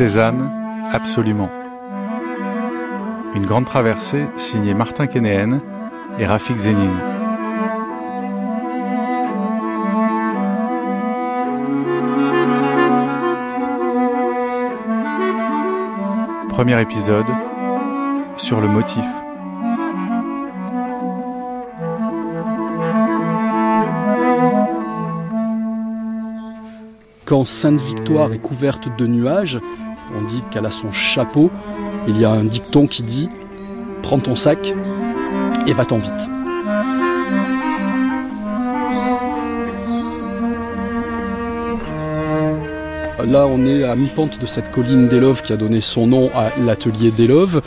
Cézanne, absolument. Une grande traversée signée Martin Kénéen et Rafik Zénine. Premier épisode sur le motif. Quand Sainte-Victoire est couverte de nuages, on dit qu'elle a son chapeau, il y a un dicton qui dit Prends ton sac et va-t'en vite. Là, on est à mi-pente de cette colline d'Elove qui a donné son nom à l'atelier d'Elove.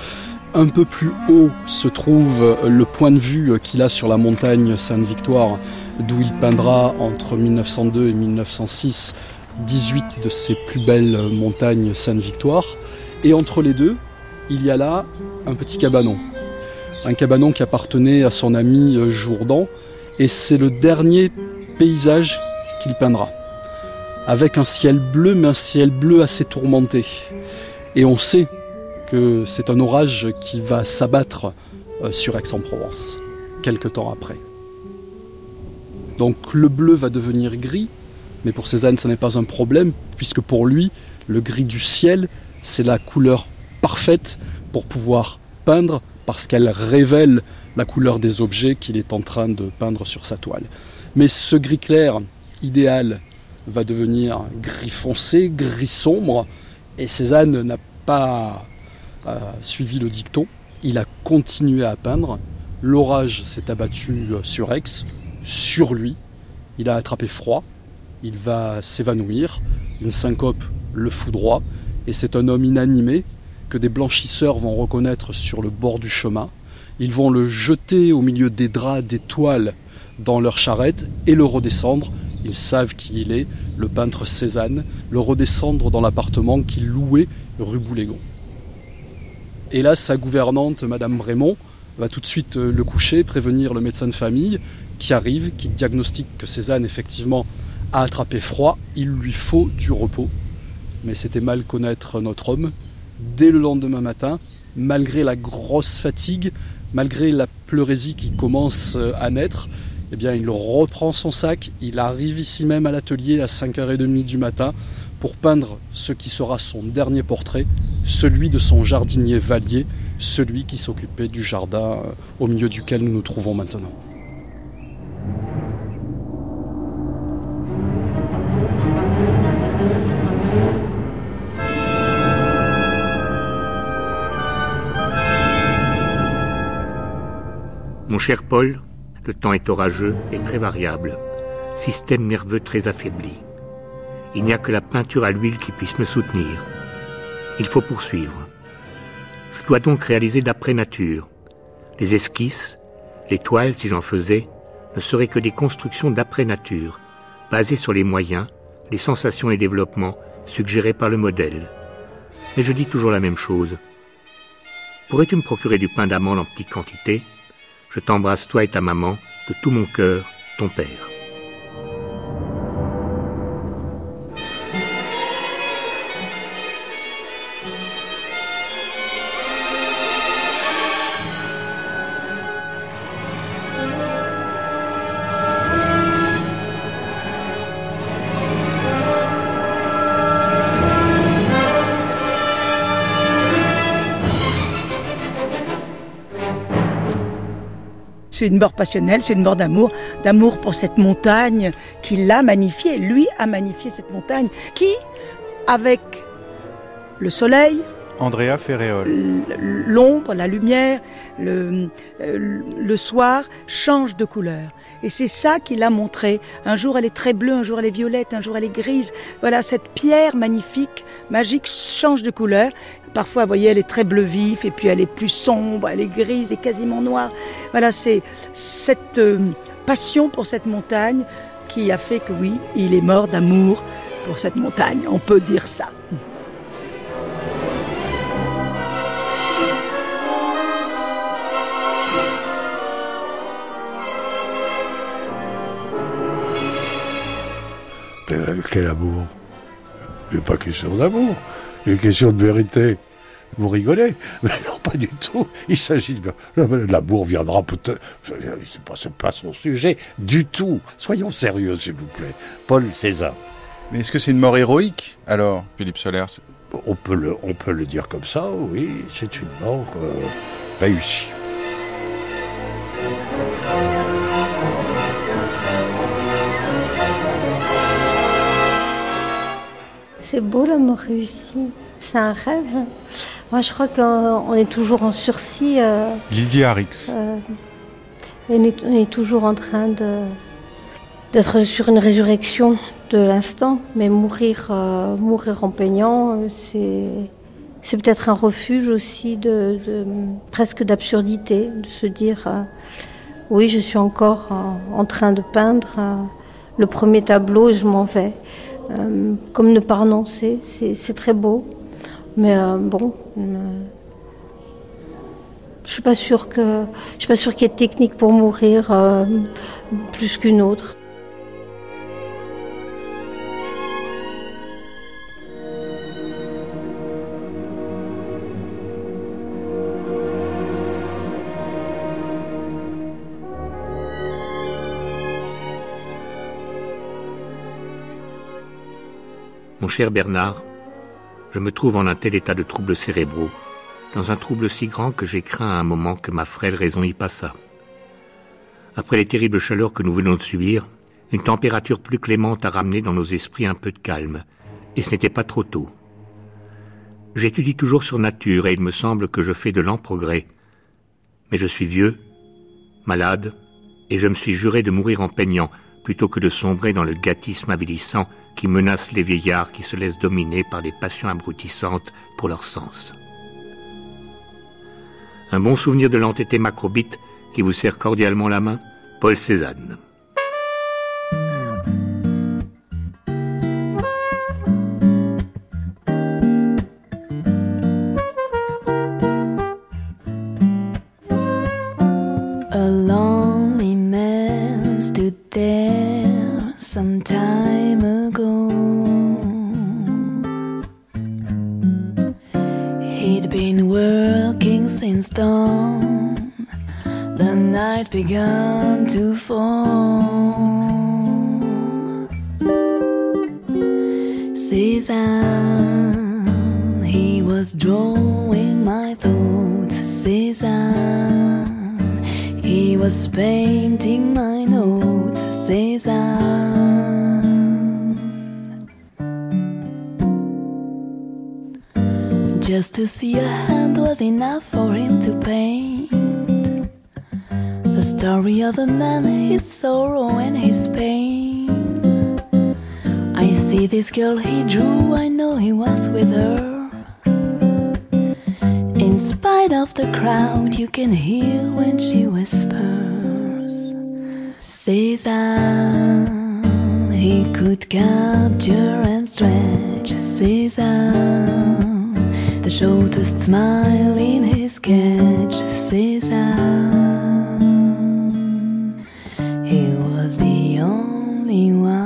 Un peu plus haut se trouve le point de vue qu'il a sur la montagne Sainte-Victoire, d'où il peindra entre 1902 et 1906 18 de ses plus belles montagnes Sainte-Victoire. Et entre les deux, il y a là un petit cabanon. Un cabanon qui appartenait à son ami Jourdan. Et c'est le dernier paysage qu'il peindra. Avec un ciel bleu, mais un ciel bleu assez tourmenté. Et on sait que c'est un orage qui va s'abattre euh, sur Aix-en-Provence, quelque temps après. Donc le bleu va devenir gris, mais pour Cézanne, ce n'est pas un problème, puisque pour lui, le gris du ciel, c'est la couleur parfaite pour pouvoir peindre, parce qu'elle révèle la couleur des objets qu'il est en train de peindre sur sa toile. Mais ce gris clair, idéal, va devenir gris foncé, gris sombre, et Cézanne n'a pas euh, suivi le dicton, il a continué à peindre, l'orage s'est abattu sur Aix, sur lui, il a attrapé froid, il va s'évanouir, une syncope le foudroie, et c'est un homme inanimé que des blanchisseurs vont reconnaître sur le bord du chemin. Ils vont le jeter au milieu des draps, des toiles dans leur charrette et le redescendre. Ils savent qui il est, le peintre Cézanne, le redescendre dans l'appartement qu'il louait rue Boulégon. Et là, sa gouvernante, Madame Raymond, va tout de suite le coucher, prévenir le médecin de famille qui arrive, qui diagnostique que Cézanne effectivement a attrapé froid, il lui faut du repos. Mais c'était mal connaître notre homme. Dès le lendemain matin, malgré la grosse fatigue, malgré la pleurésie qui commence à naître, eh bien, il reprend son sac, il arrive ici même à l'atelier à 5h30 du matin pour peindre ce qui sera son dernier portrait, celui de son jardinier Valier, celui qui s'occupait du jardin au milieu duquel nous nous trouvons maintenant. Cher Paul, le temps est orageux et très variable, système nerveux très affaibli. Il n'y a que la peinture à l'huile qui puisse me soutenir. Il faut poursuivre. Je dois donc réaliser d'après nature. Les esquisses, les toiles, si j'en faisais, ne seraient que des constructions d'après nature, basées sur les moyens, les sensations et développements suggérés par le modèle. Mais je dis toujours la même chose. Pourrais-tu me procurer du pain d'amande en petite quantité? Je t'embrasse toi et ta maman de tout mon cœur, ton père. C'est une mort passionnelle, c'est une mort d'amour, d'amour pour cette montagne qui l'a magnifiée. Lui a magnifié cette montagne qui, avec le soleil, Andrea Ferréol. L'ombre, la lumière, le, euh, le, soir change de couleur. Et c'est ça qu'il a montré. Un jour elle est très bleue, un jour elle est violette, un jour elle est grise. Voilà, cette pierre magnifique, magique, change de couleur. Parfois, vous voyez, elle est très bleu vif, et puis elle est plus sombre, elle est grise et quasiment noire. Voilà, c'est cette euh, passion pour cette montagne qui a fait que oui, il est mort d'amour pour cette montagne. On peut dire ça. quel amour? N'est pas question d'amour. Une question de vérité. Vous rigolez Mais non, pas du tout. Il s'agit de... L'amour viendra peut-être... C'est pas, pas son sujet du tout. Soyons sérieux, s'il vous plaît. Paul César. Mais est-ce que c'est une mort héroïque, alors, Philippe Solers on peut, le, on peut le dire comme ça, oui. C'est une mort euh, réussie. C'est beau la mort réussie. C'est un rêve. Moi, je crois qu'on est toujours en sursis. Euh, Lydia Arix. Euh, on, est, toujours en train d'être sur une résurrection de l'instant, mais mourir, euh, mourir en peignant, c'est c'est peut-être un refuge aussi de, presque d'absurdité, de se dire oui, je suis encore en train de peindre le premier tableau et je m'en vais. Comme ne pas renoncer, c'est très beau. Mais euh, bon, euh, je suis je suis pas sûre qu'il y ait de technique pour mourir euh, plus qu'une autre. Mon cher Bernard, je me trouve en un tel état de troubles cérébraux, dans un trouble si grand que j'ai craint à un moment que ma frêle raison y passât. Après les terribles chaleurs que nous venons de subir, une température plus clémente a ramené dans nos esprits un peu de calme, et ce n'était pas trop tôt. J'étudie toujours sur nature et il me semble que je fais de lents progrès. Mais je suis vieux, malade, et je me suis juré de mourir en peignant plutôt que de sombrer dans le gâtisme avilissant qui menace les vieillards qui se laissent dominer par des passions abrutissantes pour leur sens. Un bon souvenir de l'entêté macrobite qui vous serre cordialement la main, Paul Cézanne. time ago. He'd been working since dawn, the night began to fall. Season, he was drawing my thoughts. Season, he was painting my notes. Season. Just to see a hand was enough for him to paint the story of a man, his sorrow and his pain. I see this girl he drew, I know he was with her. In spite of the crowd, you can hear when she whispers, Cézanne. He could capture and stretch Cézanne. The shortest smile in his catch says. He was the only one.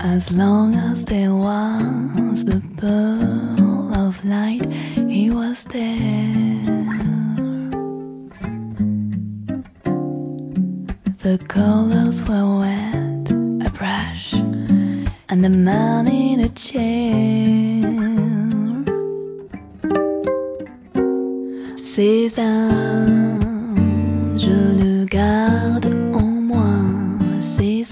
As long as there was the pearl of light, he was there. The colors were wet, a brush, and the man in a chair. Ces je le garde en moi. Ces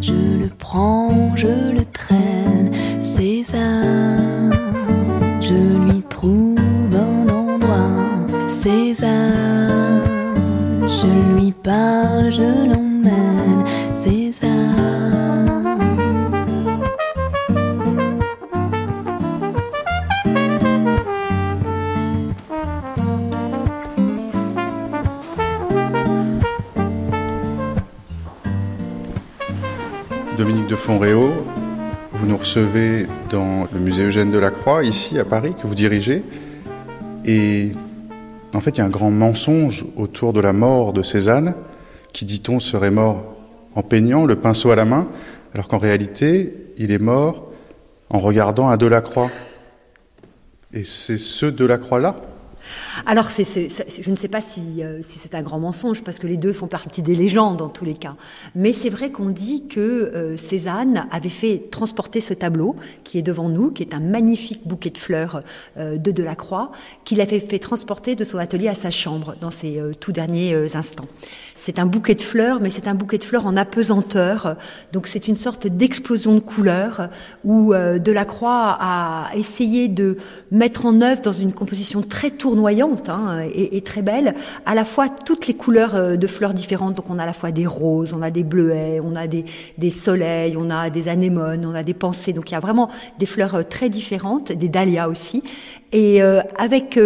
je le prends, je le sketch, Cézanne. dans le musée Eugène Delacroix, ici à Paris, que vous dirigez. Et En fait, il y a un grand mensonge autour de la mort de Cézanne, qui, dit-on, serait mort en peignant, le pinceau à la main, alors qu'en réalité, il est mort en regardant un Delacroix. Et c'est ce Delacroix-là alors, je ne sais pas si, euh, si, c'est un grand mensonge, parce que les deux font partie des légendes dans tous les cas. Mais c'est vrai qu'on dit que euh, Cézanne avait fait transporter ce tableau qui est devant nous, qui est un magnifique bouquet de fleurs euh, de Delacroix, qu'il avait fait transporter de son atelier à sa chambre dans ses tout derniers instants. C'est un bouquet de fleurs, mais c'est un bouquet de fleurs en apesanteur. Donc c'est une sorte d'explosion de couleurs où Delacroix a essayé de mettre en œuvre dans une composition très tournée noyante hein, et, très belle, à la fois toutes les couleurs euh, de fleurs différentes. Donc on a à la fois des roses, on a des bleuets, on a des, des soleils, on a des anémones, on a des pensées. Donc il y a vraiment des fleurs euh, très différentes, des dahlias aussi. Et euh, avec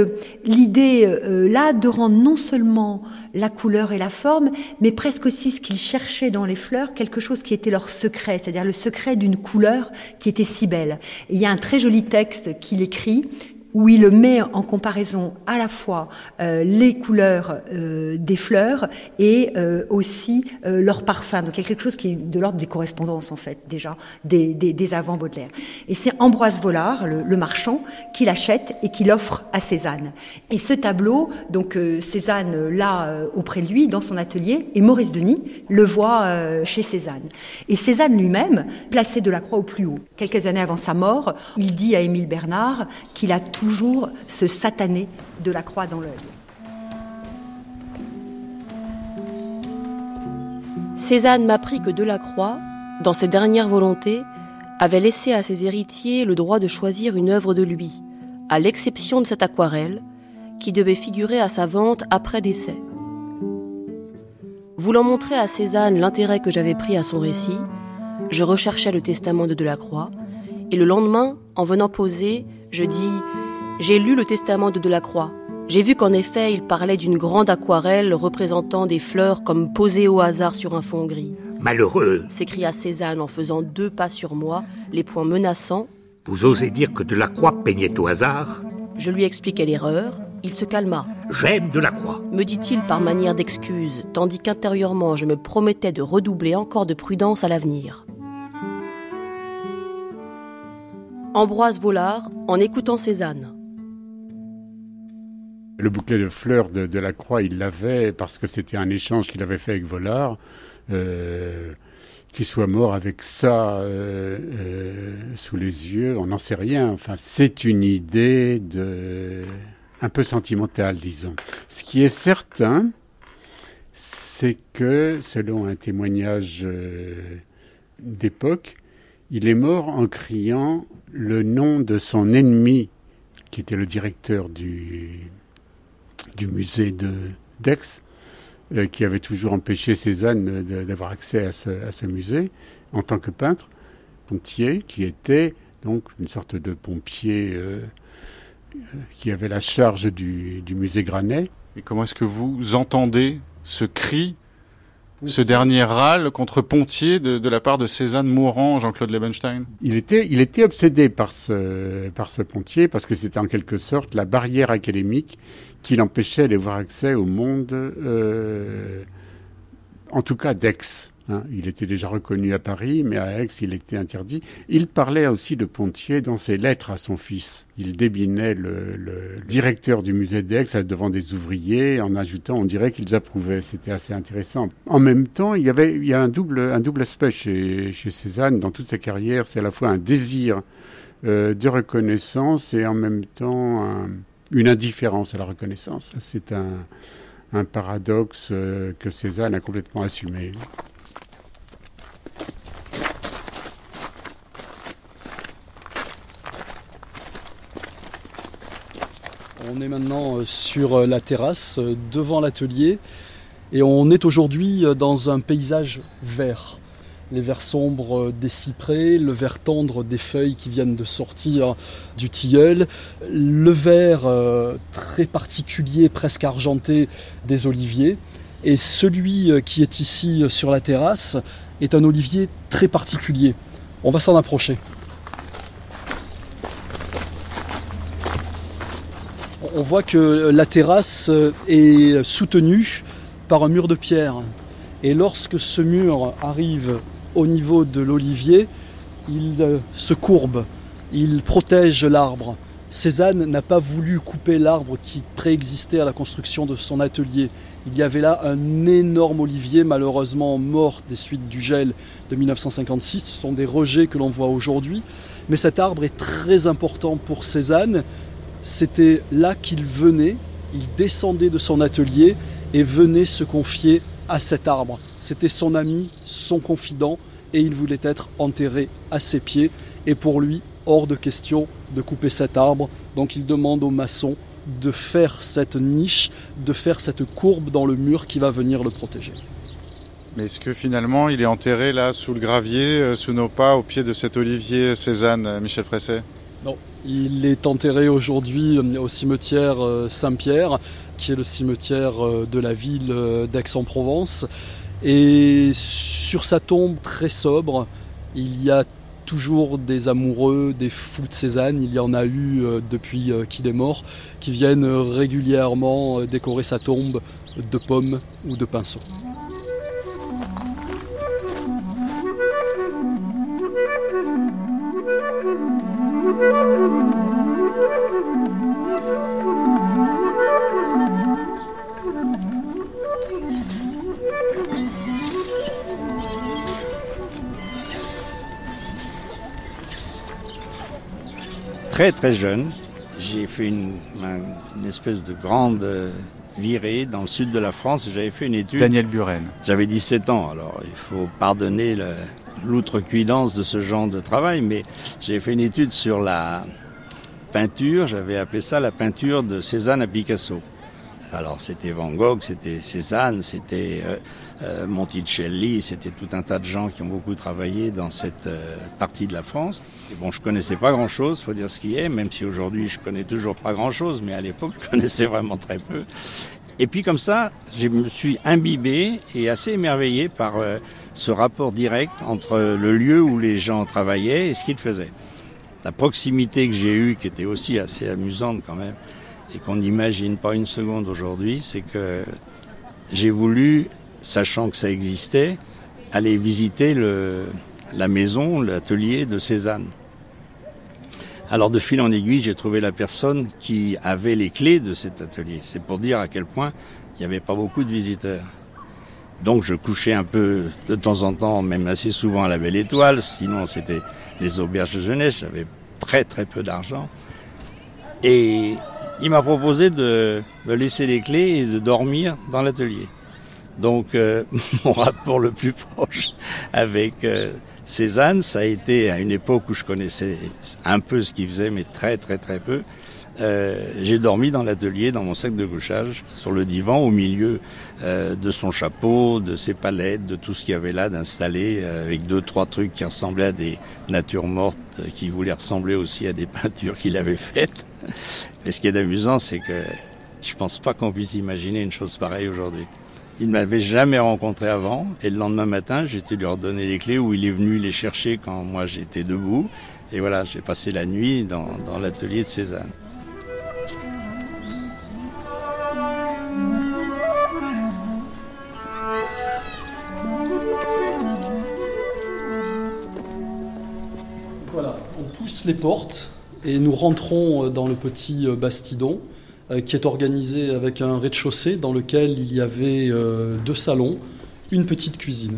l'idée là de rendre non seulement la couleur et la forme, mais presque aussi ce qu'ils cherchaient dans les fleurs, quelque chose qui était leur secret, c'est-à-dire le secret d'une couleur qui était si belle. Il y a un très joli texte qu'il écrit où il met en comparaison à la fois euh, les couleurs euh, des fleurs et euh, aussi leur parfum. Donc il y a quelque chose qui est de l'ordre des correspondances en fait déjà des, des, des avant Baudelaire. Et c'est Ambroise Vollard, le, marchand, qui l'achète et qui l'offre à Cézanne. Et ce tableau, donc Cézanne l'a auprès de lui dans son atelier et Maurice Denis le voit chez Cézanne. Et Cézanne lui-même placé de la croix au plus haut. Quelques années avant sa mort, il dit à Émile Bernard qu'il a toujours ce satané de la croix dans l'œil. Cézanne m'apprit que Delacroix, dans ses dernières volontés, avait laissé à ses héritiers le droit de choisir une œuvre de lui, à l'exception de cette aquarelle, qui devait figurer à sa vente après décès. Voulant montrer à Cézanne l'intérêt que j'avais pris à son récit, je recherchais le testament de Delacroix, et le lendemain, en venant poser, je dis j'ai lu le testament de Delacroix. J'ai vu qu'en effet, il parlait d'une grande aquarelle représentant des fleurs comme posées au hasard sur un fond gris. Malheureux s'écria Cézanne en faisant deux pas sur moi, les poings menaçants. Vous osez dire que Delacroix peignait au hasard? Je lui expliquai l'erreur. Il se calma. J'aime Delacroix, me dit-il par manière d'excuse, tandis qu'intérieurement je me promettais de redoubler encore de prudence à l'avenir. Ambroise Vollard, en écoutant Cézanne. Le bouquet de fleurs de, la Croix, il l'avait parce que c'était un échange qu'il avait fait avec Vollard. Euh, qu'il soit mort avec ça euh, euh, sous les yeux, on n'en sait rien. Enfin, c'est une idée un peu sentimentale, disons. Ce qui est certain, c'est que, selon un témoignage d'époque, il est mort en criant le nom de son ennemi, qui était le directeur du du musée d'Aix, euh, qui avait toujours empêché Cézanne d'avoir accès à ce, musée en tant que peintre, Pontier, qui était donc une sorte de pompier euh, euh, qui avait la charge du musée Granet. Et comment est-ce que vous entendez ce cri ce dernier râle contre Pontier de, la part de Cézanne mourant, Jean-Claude Lebenstein? Il était, il était obsédé par ce, par ce Pontier parce que c'était en quelque sorte la barrière académique qui l'empêchait d'avoir accès au monde, euh, en tout cas d'Aix. Hein. Il était déjà reconnu à Paris, mais à Aix, il était interdit. Il parlait aussi de Pontier dans ses lettres à son fils. Il débinait le, directeur du musée d'Aix devant des ouvriers en ajoutant, on dirait qu'ils approuvaient. C'était assez intéressant. En même temps, il y avait il y a un double, un double aspect chez, Cézanne dans toute sa carrière. C'est à la fois un désir euh, de reconnaissance et en même temps une indifférence à la reconnaissance. C'est un, paradoxe euh, que Cézanne a complètement assumé. On est maintenant euh, sur euh, la terrasse, euh, devant l'atelier, et on est aujourd'hui dans un paysage vert. Les verts sombres des cyprès, le vert tendre des feuilles qui viennent de sortir du tilleul, le vert très particulier, presque argenté des oliviers, et celui qui est ici sur la terrasse est un olivier très particulier. On va s'en approcher. On voit que la terrasse est soutenue par un mur de pierre. Et lorsque ce mur arrive au niveau de l'olivier, il euh, se courbe, il protège l'arbre. Cézanne n'a pas voulu couper l'arbre qui préexistait à la construction de son atelier. Il y avait là un énorme olivier, malheureusement mort des suites du gel de 1956. Ce sont des rejets que l'on voit aujourd'hui. Mais cet arbre est très important pour Cézanne. C'était là qu'il venait, il descendait de son atelier et venait se confier à cet arbre. C'était son ami, son confident, et il voulait être enterré à ses pieds. Et pour lui, hors de question de couper cet arbre. Donc il demande au maçon de faire cette niche, de faire cette courbe dans le mur qui va venir le protéger. Mais est-ce que finalement il est enterré là sous le gravier, euh, sous nos pas, au pied de cet olivier Cézanne, euh, Michel Fresset? Il est enterré aujourd'hui euh, au cimetière Saint-Pierre, qui est le cimetière de la ville d'Aix-en-Provence. Et sur sa tombe très sobre, il y a toujours des amoureux, des fous de Cézanne. Il y en a eu euh, depuis euh, qu'il est mort, qui viennent régulièrement euh, décorer sa tombe de pommes ou de pinceaux. Très très jeune, j'ai fait une, espèce de grande euh, virée dans le sud de la France. J'avais fait une étude. Daniel Buren. J'avais 17 ans, alors il faut pardonner l'outrecuidance de ce genre de travail, mais j'ai fait une étude sur la peinture. J'avais appelé ça la peinture de Cézanne à Picasso. Alors c'était Van Gogh, c'était Cézanne, c'était euh, euh, Monticelli, c'était tout un tas de gens qui ont beaucoup travaillé dans cette euh, partie de la France. Et bon, je connaissais pas grand-chose, faut dire ce qui est, même si aujourd'hui je connais toujours pas grand-chose, mais à l'époque je connaissais vraiment très peu. Et puis comme ça, je me suis imbibé et assez émerveillé par ce rapport direct entre le lieu où les gens travaillaient et ce qu'ils faisaient. La proximité que j'ai eue, qui était aussi assez amusante quand même, et qu'on n'imagine pas une seconde aujourd'hui, c'est que j'ai voulu, sachant que ça existait, aller visiter le, la maison, l'atelier de Cézanne. Alors de fil en aiguille, j'ai trouvé la personne qui avait les clés de cet atelier. C'est pour dire à quel point il n'y avait pas beaucoup de visiteurs. Donc je couchais un peu de temps en temps, même assez souvent à la Belle Étoile, sinon c'était les auberges de jeunesse, j'avais très très peu d'argent. Et il m'a proposé de me laisser les clés et de dormir dans l'atelier. Donc euh, mon rapport le plus proche avec euh, Cézanne, ça a été à une époque où je connaissais un peu ce qu'il faisait, mais très très très peu. Euh, j'ai dormi dans l'atelier, dans mon sac de couchage, sur le divan, au milieu euh, de son chapeau, de ses palettes, de tout ce qu'il y avait là d'installé, euh, avec deux, trois trucs qui ressemblaient à des natures mortes, qui voulaient ressembler aussi à des peintures qu'il avait faites. Mais ce qui est amusant, c'est que je pense pas qu'on puisse imaginer une chose pareille aujourd'hui. Il ne m'avait jamais rencontré avant, et le lendemain matin, j'étais lui redonner les clés, où il est venu les chercher quand moi j'étais debout. Et voilà, j'ai passé la nuit dans, l'atelier de Cézanne. les portes et nous rentrons euh, dans le petit euh, bastidon euh, qui est organisé avec un rez-de-chaussée dans lequel il y avait deux salons, une petite cuisine.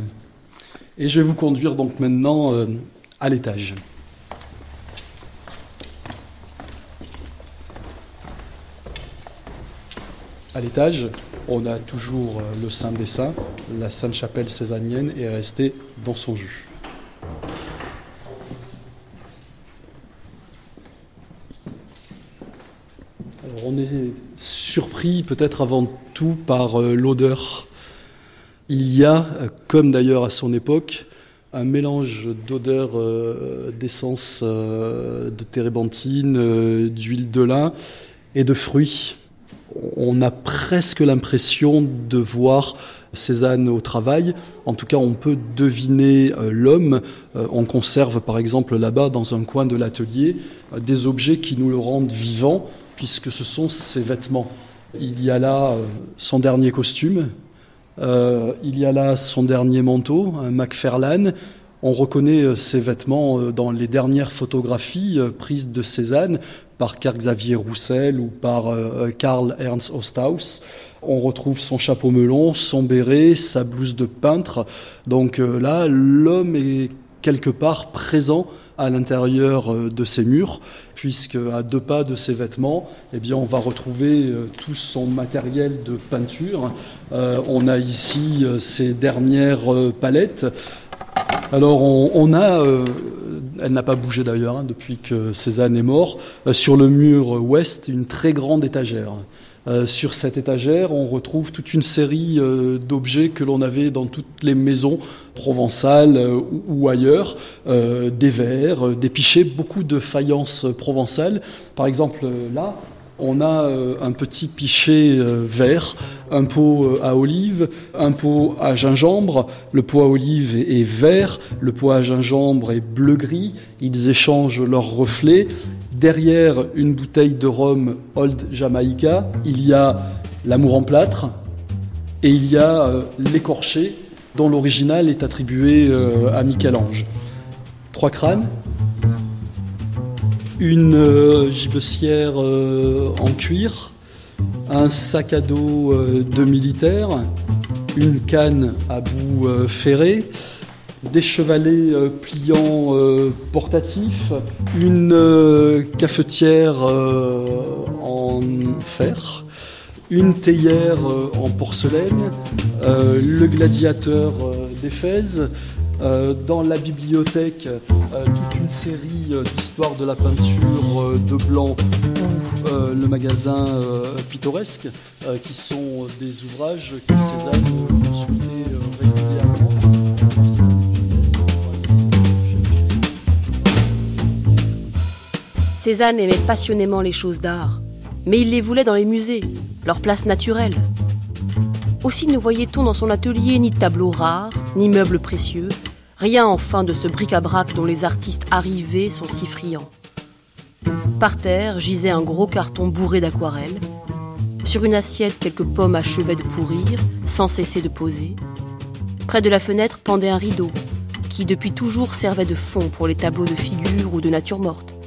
Et je vais vous conduire donc maintenant à l'étage. À l'étage, on a toujours le Saint des Saints, la Sainte Chapelle césanienne est restée dans son jus. On est surpris peut-être avant tout par euh, l'odeur. Il y a, euh, comme d'ailleurs à son époque, un mélange d'odeurs euh, d'essence de térébenthine, d'huile de lin et de fruits. On a presque l'impression de voir Cézanne au travail. En tout cas, on peut deviner l'homme. on conserve par exemple là-bas, dans un coin de l'atelier, des objets qui nous le rendent vivant puisque ce sont ses vêtements. Il y a là euh, son dernier costume, euh, il y a là son dernier manteau, un McFarlane. On reconnaît ses vêtements dans les dernières photographies prises de Cézanne par Carl Xavier Roussel ou par Karl Ernst Osthaus. On retrouve son chapeau melon, son béret, sa blouse de peintre. Donc là, l'homme est quelque part présent à l'intérieur euh, de ces murs, puisque à deux pas de ses vêtements, eh on va retrouver euh, tout son matériel de peinture. Euh, on a ici ses dernières palettes. Alors on, a, elle n'a pas bougé d'ailleurs hein, depuis que Cézanne est mort, sur le mur ouest une très grande étagère. Euh, sur cette étagère, on retrouve toute une série euh, d'objets que l'on avait dans toutes les maisons provençales euh, ou, ailleurs, des verres, des pichets, beaucoup de faïences provençales. Par exemple, là, on a un petit pichet vert, un pot à olive, un pot à gingembre. Le pot à olive est vert, le pot à gingembre est bleu-gris. Ils échangent leurs reflets. Derrière une bouteille de rhum Old Jamaica, il y a l'amour en plâtre et il y a euh, l'écorché dont l'original est attribué euh, à Michel-Ange. Trois crânes, une euh, gibecière en cuir, un sac à dos de militaire, une canne à bout ferré, des chevalets euh, pliants euh, portatifs, une euh, cafetière en fer, une théière en porcelaine, le gladiateur d'Éphèse, dans la bibliothèque toute une série d'histoires de la peinture de blanc ou le magasin pittoresque qui sont des ouvrages que Cézanne consultait Cézanne aimait passionnément les choses d'art, mais il les voulait dans les musées, leur place naturelle. Aussi ne voyait-on dans son atelier ni tableaux rares, ni meubles précieux, rien enfin de ce bric-à-brac dont les artistes arrivés sont si friands. Par terre gisait un gros carton bourré d'aquarelles. Sur une assiette, quelques pommes achevaient de pourrir, sans cesser de poser. Près de la fenêtre pendait un rideau, qui depuis toujours servait de fond pour les tableaux de figures ou de nature morte.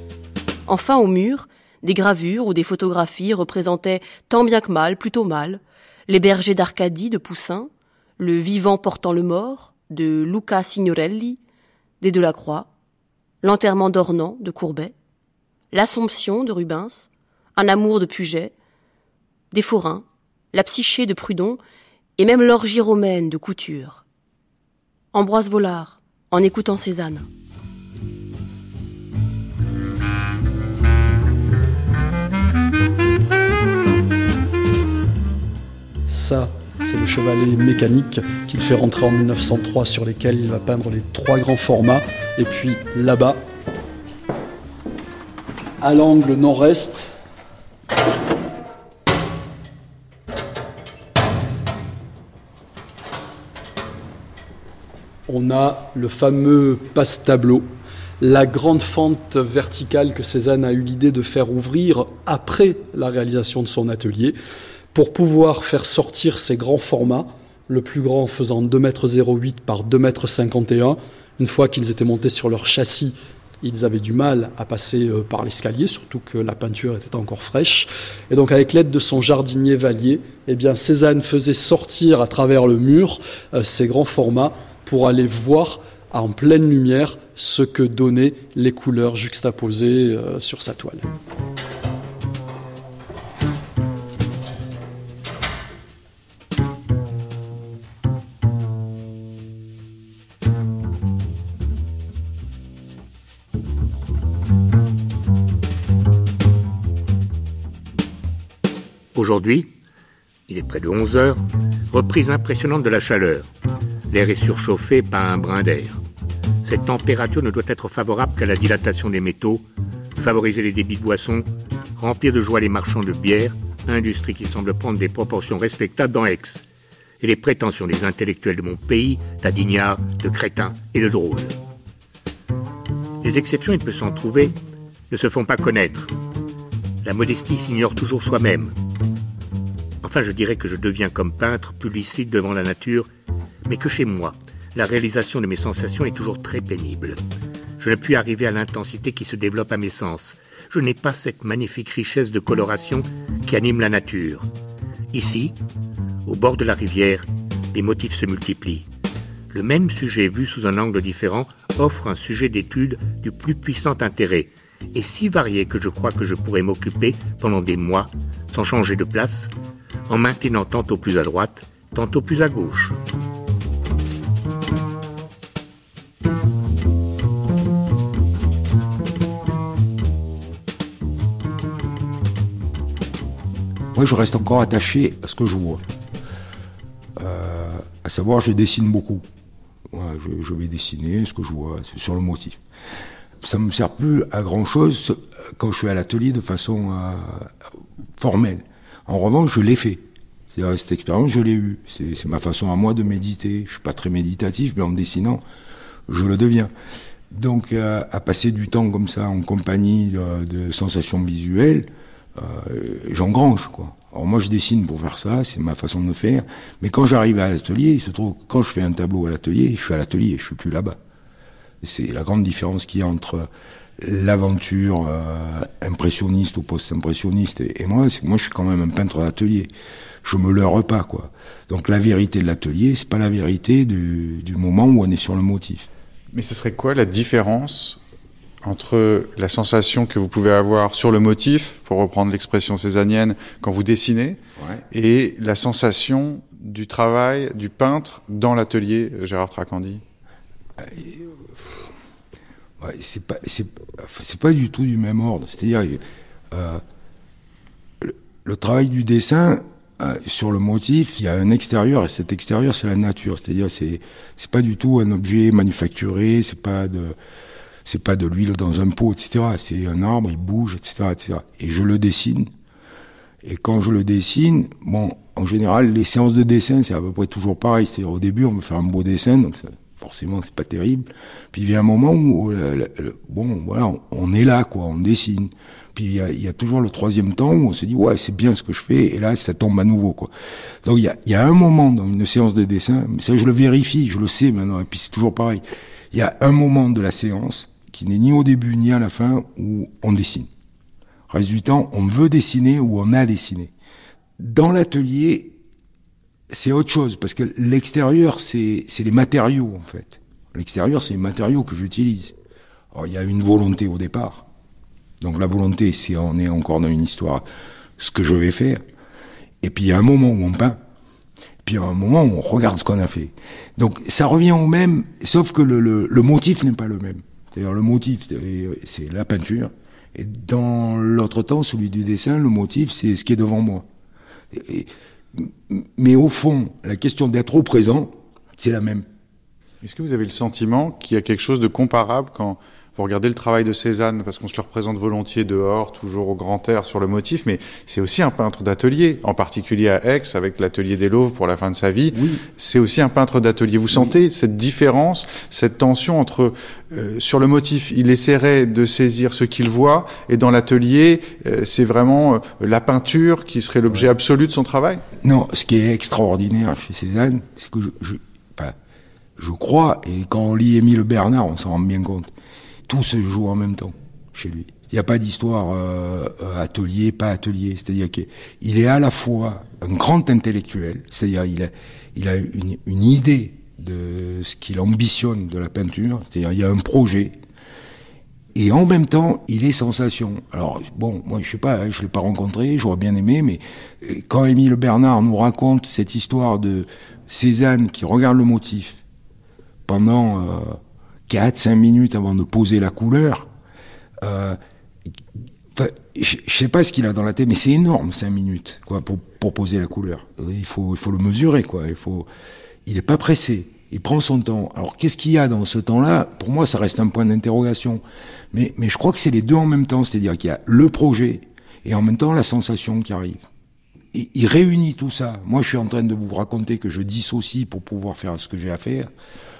Enfin, au mur, des gravures ou des photographies représentaient tant bien que mal, plutôt mal, les bergers d'Arcadie de Poussin, le vivant portant le mort de Luca Signorelli, des Delacroix, l'enterrement d'Ornans de Courbet, l'Assomption de Rubens, un amour de Puget, des forains, la psyché de Prudhon et même l'orgie romaine de Couture. Ambroise Vollard, en écoutant Cézanne. Ça, c'est le chevalet mécanique qu'il fait rentrer en 1903 sur lesquels il va peindre les trois grands formats. Et puis là-bas, à l'angle nord-est, on a le fameux passe-tableau, la grande fente verticale que Cézanne a eu l'idée de faire ouvrir après la réalisation de son atelier pour pouvoir faire sortir ces grands formats, le plus grand faisant 2,08 m par 2,51 m. Une fois qu'ils étaient montés sur leur châssis, ils avaient du mal à passer euh, par l'escalier, surtout que la peinture était encore fraîche. Et donc, avec l'aide de son jardinier Vallier, eh bien, Cézanne faisait sortir à travers le mur euh, ces grands formats pour aller voir en pleine lumière ce que donnaient les couleurs juxtaposées euh, sur sa toile. Aujourd'hui, il est près de 11 heures, reprise impressionnante de la chaleur. L'air est surchauffé par un brin d'air. Cette température ne doit être favorable qu'à la dilatation des métaux, favoriser les débits de boissons, remplir de joie les marchands de bière, industrie qui semble prendre des proportions respectables dans Aix, et les prétentions des intellectuels de mon pays, d'Adignard, de crétins et de drôles. Les exceptions, il peut s'en trouver, ne se font pas connaître. La modestie s'ignore toujours soi-même. Enfin, je dirais que je deviens comme peintre plus lucide devant la nature, mais que chez moi, la réalisation de mes sensations est toujours très pénible. Je ne puis arriver à l'intensité qui se développe à mes sens. Je n'ai pas cette magnifique richesse de coloration qui anime la nature. Ici, au bord de la rivière, les motifs se multiplient. Le même sujet vu sous un angle différent offre un sujet d'étude du plus puissant intérêt, et si varié que je crois que je pourrais m'occuper pendant des mois, sans changer de place, en maintenant tantôt plus à droite, tantôt plus à gauche. Moi, je reste encore attaché à ce que je vois. Euh, à savoir, je dessine beaucoup. je, vais dessiner ce que je vois sur le motif. Ça ne me sert plus à grand chose quand je suis à l'atelier de façon euh, formelle. En revanche, je l'ai fait. C'est-à-dire, cette expérience, je l'ai eue. C'est ma façon à moi de méditer. Je suis pas très méditatif, mais en dessinant, je le deviens. Donc, euh, à passer du temps comme ça en compagnie de sensations visuelles, euh, j'engrange quoi. Alors moi je dessine pour faire ça, c'est ma façon de faire. Mais quand j'arrive à l'atelier, il se trouve quand je fais un tableau à l'atelier, je suis à l'atelier, je suis plus là-bas. C'est la grande différence qu'il y a entre l'aventure euh, impressionniste ou post-impressionniste et, moi, c'est moi je suis quand même un peintre d'atelier. Je me leurre pas quoi. Donc la vérité de l'atelier, c'est pas la vérité du, du moment où on est sur le motif. Mais ce serait quoi la différence entre la sensation que vous pouvez avoir sur le motif, pour reprendre l'expression césanienne, quand vous dessinez, et la sensation du travail du peintre dans l'atelier Gérard Tracandi? C'est pas, c'est, pas du tout du même ordre. C'est-à-dire, euh, le, travail du dessin, euh, sur le motif, il y a un extérieur, et cet extérieur, c'est la nature. C'est-à-dire, c'est, c'est pas du tout un objet manufacturé, c'est pas de c'est pas de l'huile dans un pot, etc. C'est un arbre, il bouge, etc., etc. Et je le dessine. Et quand je le dessine, bon, en général, les séances de dessin, c'est à peu près toujours pareil. C'est-à-dire, au début, on me fait un beau dessin, donc ça, forcément, c'est pas terrible. Puis il y a un moment où, euh, bon, voilà, on, est là, quoi, on dessine. Puis il y, a, toujours le troisième temps où on se dit, ouais, c'est bien ce que je fais, et là, ça tombe à nouveau, quoi. Donc il y a, il y a un moment dans une séance de dessin, mais ça, je le vérifie, je le sais maintenant, et puis c'est toujours pareil. Il y a un moment de la séance qui n'est ni au début ni à la fin où on dessine. Reste du temps, on veut dessiner ou on a dessiné. Dans l'atelier, c'est autre chose, parce que l'extérieur, c'est les matériaux, en fait. L'extérieur, c'est les matériaux que j'utilise. Alors, il y a une volonté au départ. Donc, la volonté, c'est on est encore dans une histoire, ce que je vais faire. Et puis, il y a un moment où on peint. Puis, il y a un moment où on regarde ce qu'on a fait. Donc, ça revient au même, sauf que le, le motif n'est pas le même. C'est-à-dire le motif, c'est la peinture. Et dans l'autre temps, celui du dessin, le motif, c'est ce qui est devant moi. Mais au fond, la question d'être au présent, c'est la même. Est-ce que vous avez le sentiment qu'il y a quelque chose de comparable quand vous regardez le travail de Cézanne, parce qu'on se le représente volontiers dehors, toujours au grand air sur le motif, mais c'est aussi un peintre d'atelier, en particulier à Aix, avec l'atelier des Louvres pour la fin de sa vie. C'est aussi un peintre d'atelier. Vous sentez cette différence, cette tension entre, euh, sur le motif, il essaierait de saisir ce qu'il voit, et dans l'atelier, euh, c'est vraiment euh, la peinture qui serait l'objet absolu de son travail Non, ce qui est extraordinaire chez Cézanne, c'est que je, je, enfin, je crois, et quand on lit Émile Bernard, on s'en rend bien compte, tout se joue en même temps chez lui. Il n'y a pas d'histoire euh, euh, atelier, pas atelier. C'est-à-dire qu'il est à la fois un grand intellectuel, c'est-à-dire il a, une, idée de ce qu'il ambitionne de la peinture, c'est-à-dire il y a un projet, et en même temps, il est sensation. Alors, bon, moi, je sais pas, hein, je l'ai pas rencontré, j'aurais bien aimé, mais euh, quand Émile Bernard nous raconte cette histoire de Cézanne qui regarde le motif pendant 4-5 minutes avant de poser la couleur. Euh, je sais pas ce qu'il a dans la tête, mais c'est énorme, 5 minutes, quoi, pour, poser la couleur. Il faut, il faut le mesurer, quoi. Il faut, il est pas pressé. Il prend son temps. Alors, qu'est-ce qu'il y a dans ce temps-là? Pour moi, ça reste un point d'interrogation. Mais, mais je crois que c'est les deux en même temps. C'est-à-dire qu'il y a le projet et en même temps la sensation qui arrive. il, réunit tout ça. Moi, je suis en train de vous raconter que je dissocie pour pouvoir faire ce que j'ai à faire.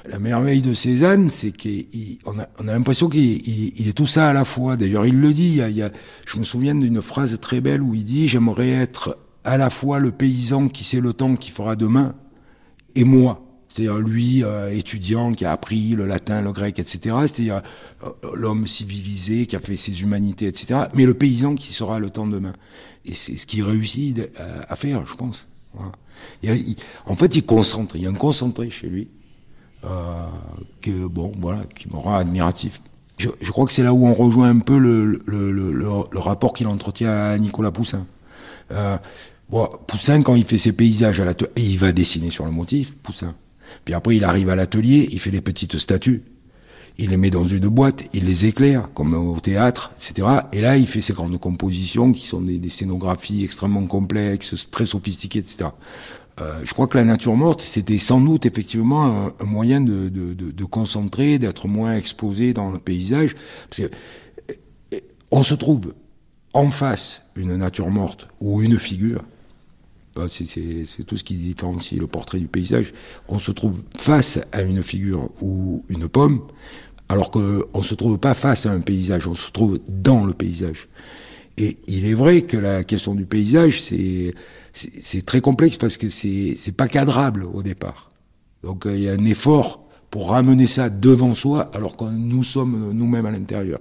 La merveille de Cézanne, c'est qu'on a, on a l'impression qu'il est tout ça à la fois. D'ailleurs, il le dit. Je me souviens d'une phrase très belle où il dit J'aimerais être à la fois le paysan qui sait le temps qu'il fera demain et moi. C'est-à-dire lui, euh, étudiant, qui a appris le latin, le grec, etc. C'est-à-dire euh, l'homme civilisé, qui a fait ses humanités, etc. Mais le paysan qui sera le temps demain. Et c'est ce qu'il réussit à, faire, je pense. en fait, il concentre. Il y a un concentré chez lui. Que, bon, voilà, qui me rend admiratif. Je, crois que c'est là où on rejoint un peu le, le, le, le rapport qu'il entretient à Nicolas Poussin. Euh, bon, Poussin, quand il fait ses paysages à l'atelier, il va dessiner sur le motif, Poussin. Puis après, il arrive à l'atelier, il fait les petites statues, il les met dans une boîte, il les éclaire, comme au théâtre, etc. Et là, il fait ses grandes compositions qui sont des, scénographies extrêmement complexes, très sophistiquées, etc. Euh, je crois que la nature morte, c'était sans doute effectivement un, moyen de, de, de, concentrer, d'être moins exposé dans le paysage. Parce que, euh, on se trouve en face une nature morte ou une figure, bah, c'est tout ce qui différencie le portrait du paysage. On se trouve face à une figure ou une pomme, alors qu'on ne se trouve pas face à un paysage, on se trouve dans le paysage. Et il est vrai que la question du paysage, c'est très complexe parce que c'est pas cadrable au départ. Donc euh, il y a un effort pour ramener ça devant soi, alors que nous sommes nous-mêmes à l'intérieur.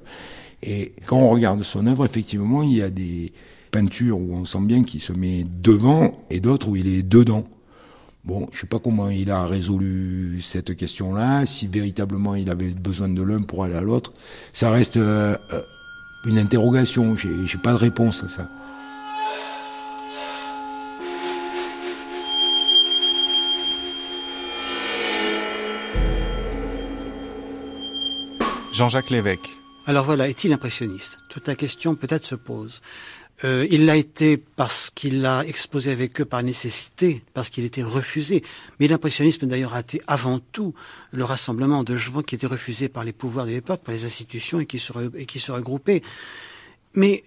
Et quand on regarde son œuvre, effectivement, il y a des, peintures où on sent bien qu'il se met devant et d'autres où il est dedans. Bon, je sais pas comment il a résolu cette question-là, si véritablement il avait besoin de l'un pour aller à l'autre. Ça reste euh, euh, une interrogation, j'ai pas de réponse à ça. Jean-Jacques Lévesque. Alors voilà, est-il impressionniste? Toute la question peut-être se pose. Euh, il l'a été parce qu'il l'a exposé avec eux par nécessité, parce qu'il était refusé. Mais l'impressionnisme d'ailleurs a été avant tout le rassemblement de gens qui étaient refusés par les pouvoirs de l'époque, par les institutions et qui se, et qui se regroupaient. Mais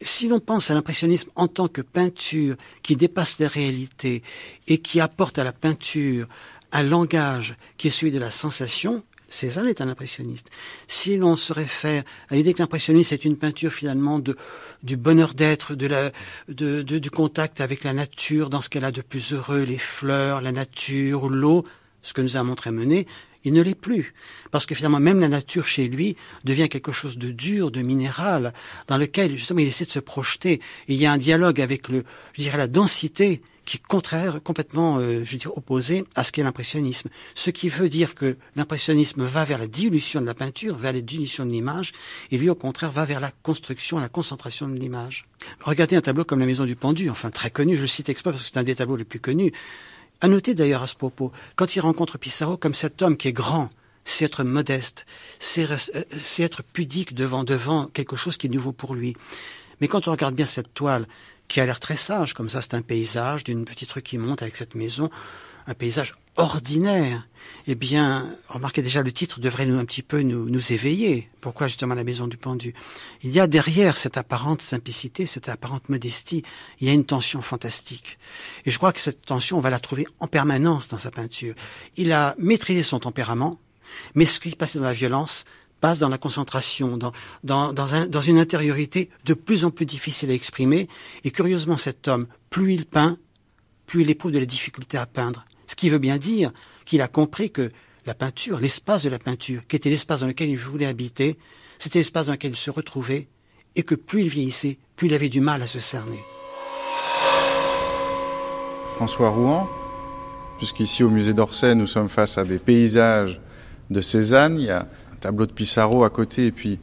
si l'on pense à l'impressionnisme en tant que peinture qui dépasse les réalités et qui apporte à la peinture un langage qui est celui de la sensation, Cézanne est un impressionniste. Si l'on se réfère à l'idée que l'impressionnisme est une peinture finalement de, du bonheur d'être, de la, de, du contact avec la nature, dans ce qu'elle a de plus heureux, les fleurs, la nature, l'eau, ce que nous a montré Menet, il ne l'est plus. Parce que finalement, même la nature chez lui devient quelque chose de dur, de minéral, dans lequel justement il essaie de se projeter. Et il y a un dialogue avec le, je dirais, la densité qui est contraire, complètement, euh, je veux dire, opposé à ce qu'est l'impressionnisme. Ce qui veut dire que l'impressionnisme va vers la dilution de la peinture, vers la dilution de l'image, et lui, au contraire, va vers la construction, la concentration de l'image. Regardez un tableau comme La Maison du Pendu, enfin très connu, je le cite exprès parce que c'est un des tableaux les plus connus. À noter d'ailleurs à ce propos, quand il rencontre Pissarro comme cet homme qui est grand, c'est être modeste, c'est euh, être pudique devant devant quelque chose qui est nouveau pour lui. Mais quand on regarde bien cette toile, qui a l'air très sage, comme ça c'est un paysage d'une petite rue qui monte avec cette maison, un paysage ordinaire. Eh bien, remarquez déjà le titre devrait nous un petit peu nous, nous éveiller. Pourquoi justement la maison du pendu? Il y a derrière cette apparente simplicité, cette apparente modestie, il y a une tension fantastique. Et je crois que cette tension, on va la trouver en permanence dans sa peinture. Il a maîtrisé son tempérament, mais ce qui passait dans la violence, passe dans la concentration, dans, dans, dans, un, dans une intériorité de plus en plus difficile à exprimer. Et curieusement, cet homme, plus il peint, plus il éprouve de la difficulté à peindre. Ce qui veut bien dire qu'il a compris que la peinture, l'espace de la peinture, qui était l'espace dans lequel il voulait habiter, c'était l'espace dans lequel il se retrouvait, et que plus il vieillissait, plus il avait du mal à se cerner. François Rouen, puisqu'ici au musée d'Orsay, nous sommes face à des paysages de Cézanne, il y a tableau de Pissarro à côté, et puis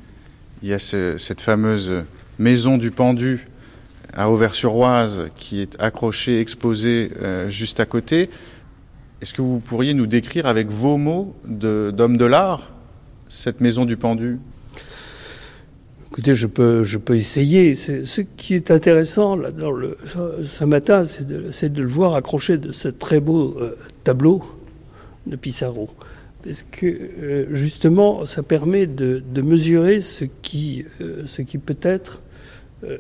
il y a cette fameuse maison du pendu à Auvers-sur-Oise qui est accrochée, exposée euh, juste à côté. Est-ce que vous pourriez nous décrire avec vos mots d'homme de, l'art cette maison du pendu? Écoutez, je peux, je peux essayer. Ce qui est intéressant là, ce matin, c'est de, de, le voir accroché de ce très beau euh, tableau de Pissarro parce que euh, justement, ça permet de, mesurer ce qui, euh, ce qui peut être euh,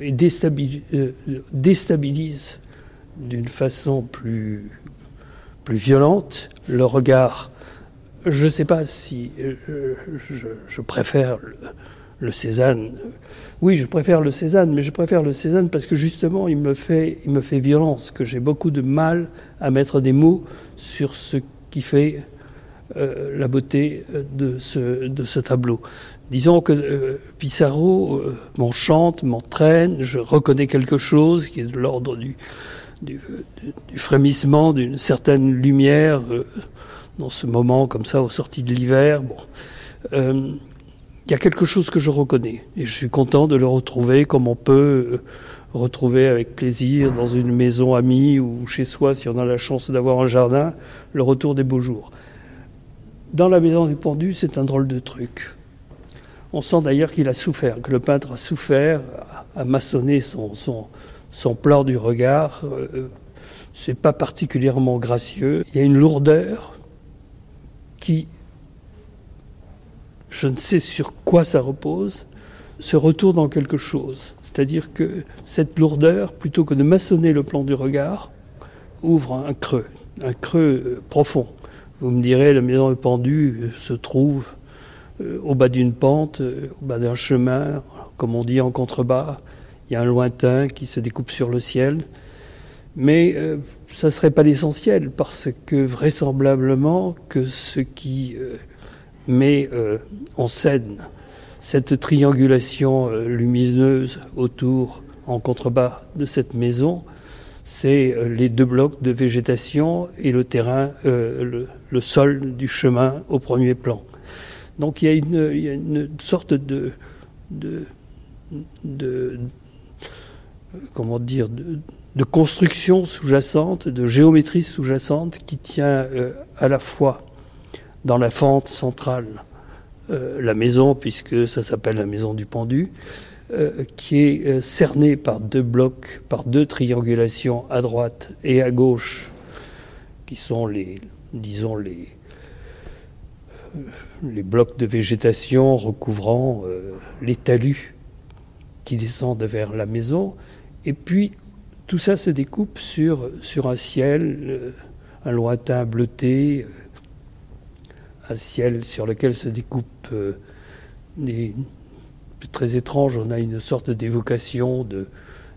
euh, déstabilise d'une façon plus, violente le regard. Je ne sais pas si je, préfère le, Cézanne. Oui, je préfère le Cézanne, mais je préfère le Cézanne parce que justement, il me fait violence, que j'ai beaucoup de mal à mettre des mots sur ce qui fait euh, la beauté de ce, de ce tableau. Disons que euh, Pissarro euh, m'enchante, m'entraîne, je reconnais quelque chose qui est de l'ordre du, frémissement d'une certaine lumière euh, dans ce moment comme ça, aux sorties de l'hiver. Bon. Euh, il y a quelque chose que je reconnais et je suis content de le retrouver comme on peut euh, retrouver avec plaisir dans une maison amie ou chez soi si on a la chance d'avoir un jardin le retour des beaux jours. Dans la maison du pendu, c'est un drôle de truc. On sent d'ailleurs qu'il a souffert, que le peintre a souffert, a maçonné son, son, plan du regard. Euh, c'est pas particulièrement gracieux. Il y a une lourdeur qui je ne sais sur quoi ça repose, se retourne dans quelque chose. C'est-à-dire que cette lourdeur, plutôt que de maçonner le plan du regard, ouvre un creux, un creux euh, profond. Vous me direz, la maison pendue euh, se trouve euh, au bas d'une pente, au bas d'un chemin, comme on dit en contrebas. Il y a un lointain qui se découpe sur le ciel. Mais ça ne serait pas l'essentiel, parce que vraisemblablement que ce qui met en scène cette triangulation euh, lumineuse autour, en contrebas de cette maison, c'est euh, les deux blocs de végétation et le terrain, euh, le, sol du chemin au premier plan. Donc il y a une, sorte de, de, comment dire, de, construction sous-jacente, de géométrie sous-jacente qui tient à la fois dans la fente centrale euh, la maison, puisque ça s'appelle la maison du pendu, euh, qui est euh, cernée par deux blocs, par deux triangulations à droite et à gauche, qui sont les, disons, les, les blocs de végétation recouvrant les talus qui descendent vers la maison. Et puis, tout ça se découpe sur, sur un ciel, un lointain bleuté, un ciel sur lequel se découpent euh, des très étranges. On a une sorte d'évocation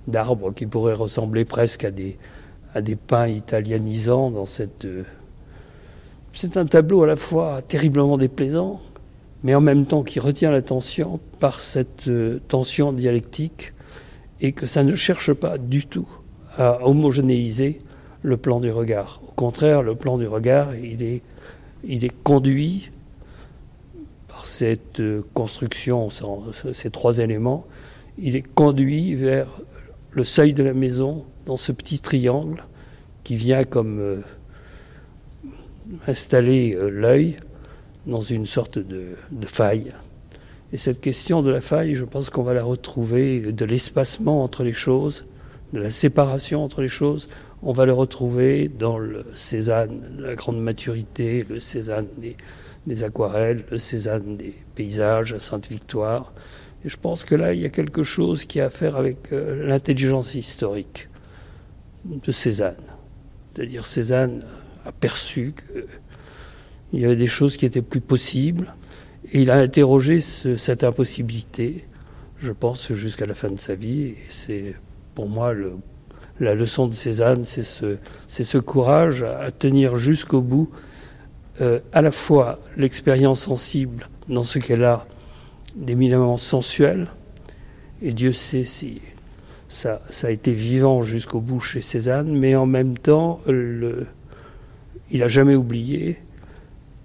d'arbres qui pourraient ressembler presque à des à pins italianisants dans cette. Euh, c'est un tableau à la fois terriblement déplaisant, mais en même temps qui retient l'attention par cette euh, tension dialectique et que ça ne cherche pas du tout à homogénéiser le plan du regard. Au contraire, le plan du regard, il est il est conduit par cette euh, construction, ces trois éléments, il est conduit vers le seuil de la maison, dans ce petit triangle qui vient comme euh, installer euh, l'œil dans une sorte de, faille. Et cette question de la faille, je pense qu'on va la retrouver, de l'espacement entre les choses, de la séparation entre les choses, on va le retrouver dans le Cézanne de la grande maturité, le Cézanne des, aquarelles, le Cézanne des paysages à Sainte-Victoire. Et je pense que là, il y a quelque chose qui a à faire avec euh, l'intelligence historique de Cézanne. C'est-à-dire Cézanne a perçu qu'il y avait des choses qui étaient plus possibles et il a interrogé ce, cette impossibilité, je pense, jusqu'à la fin de sa vie. Et c'est pour moi le la leçon de Cézanne, c'est ce, ce, courage à tenir jusqu'au bout euh, à la fois l'expérience sensible dans ce qu'elle a d'éminemment sensuel, et Dieu sait si ça, ça a été vivant jusqu'au bout chez Cézanne, mais en même temps, il n'a jamais oublié,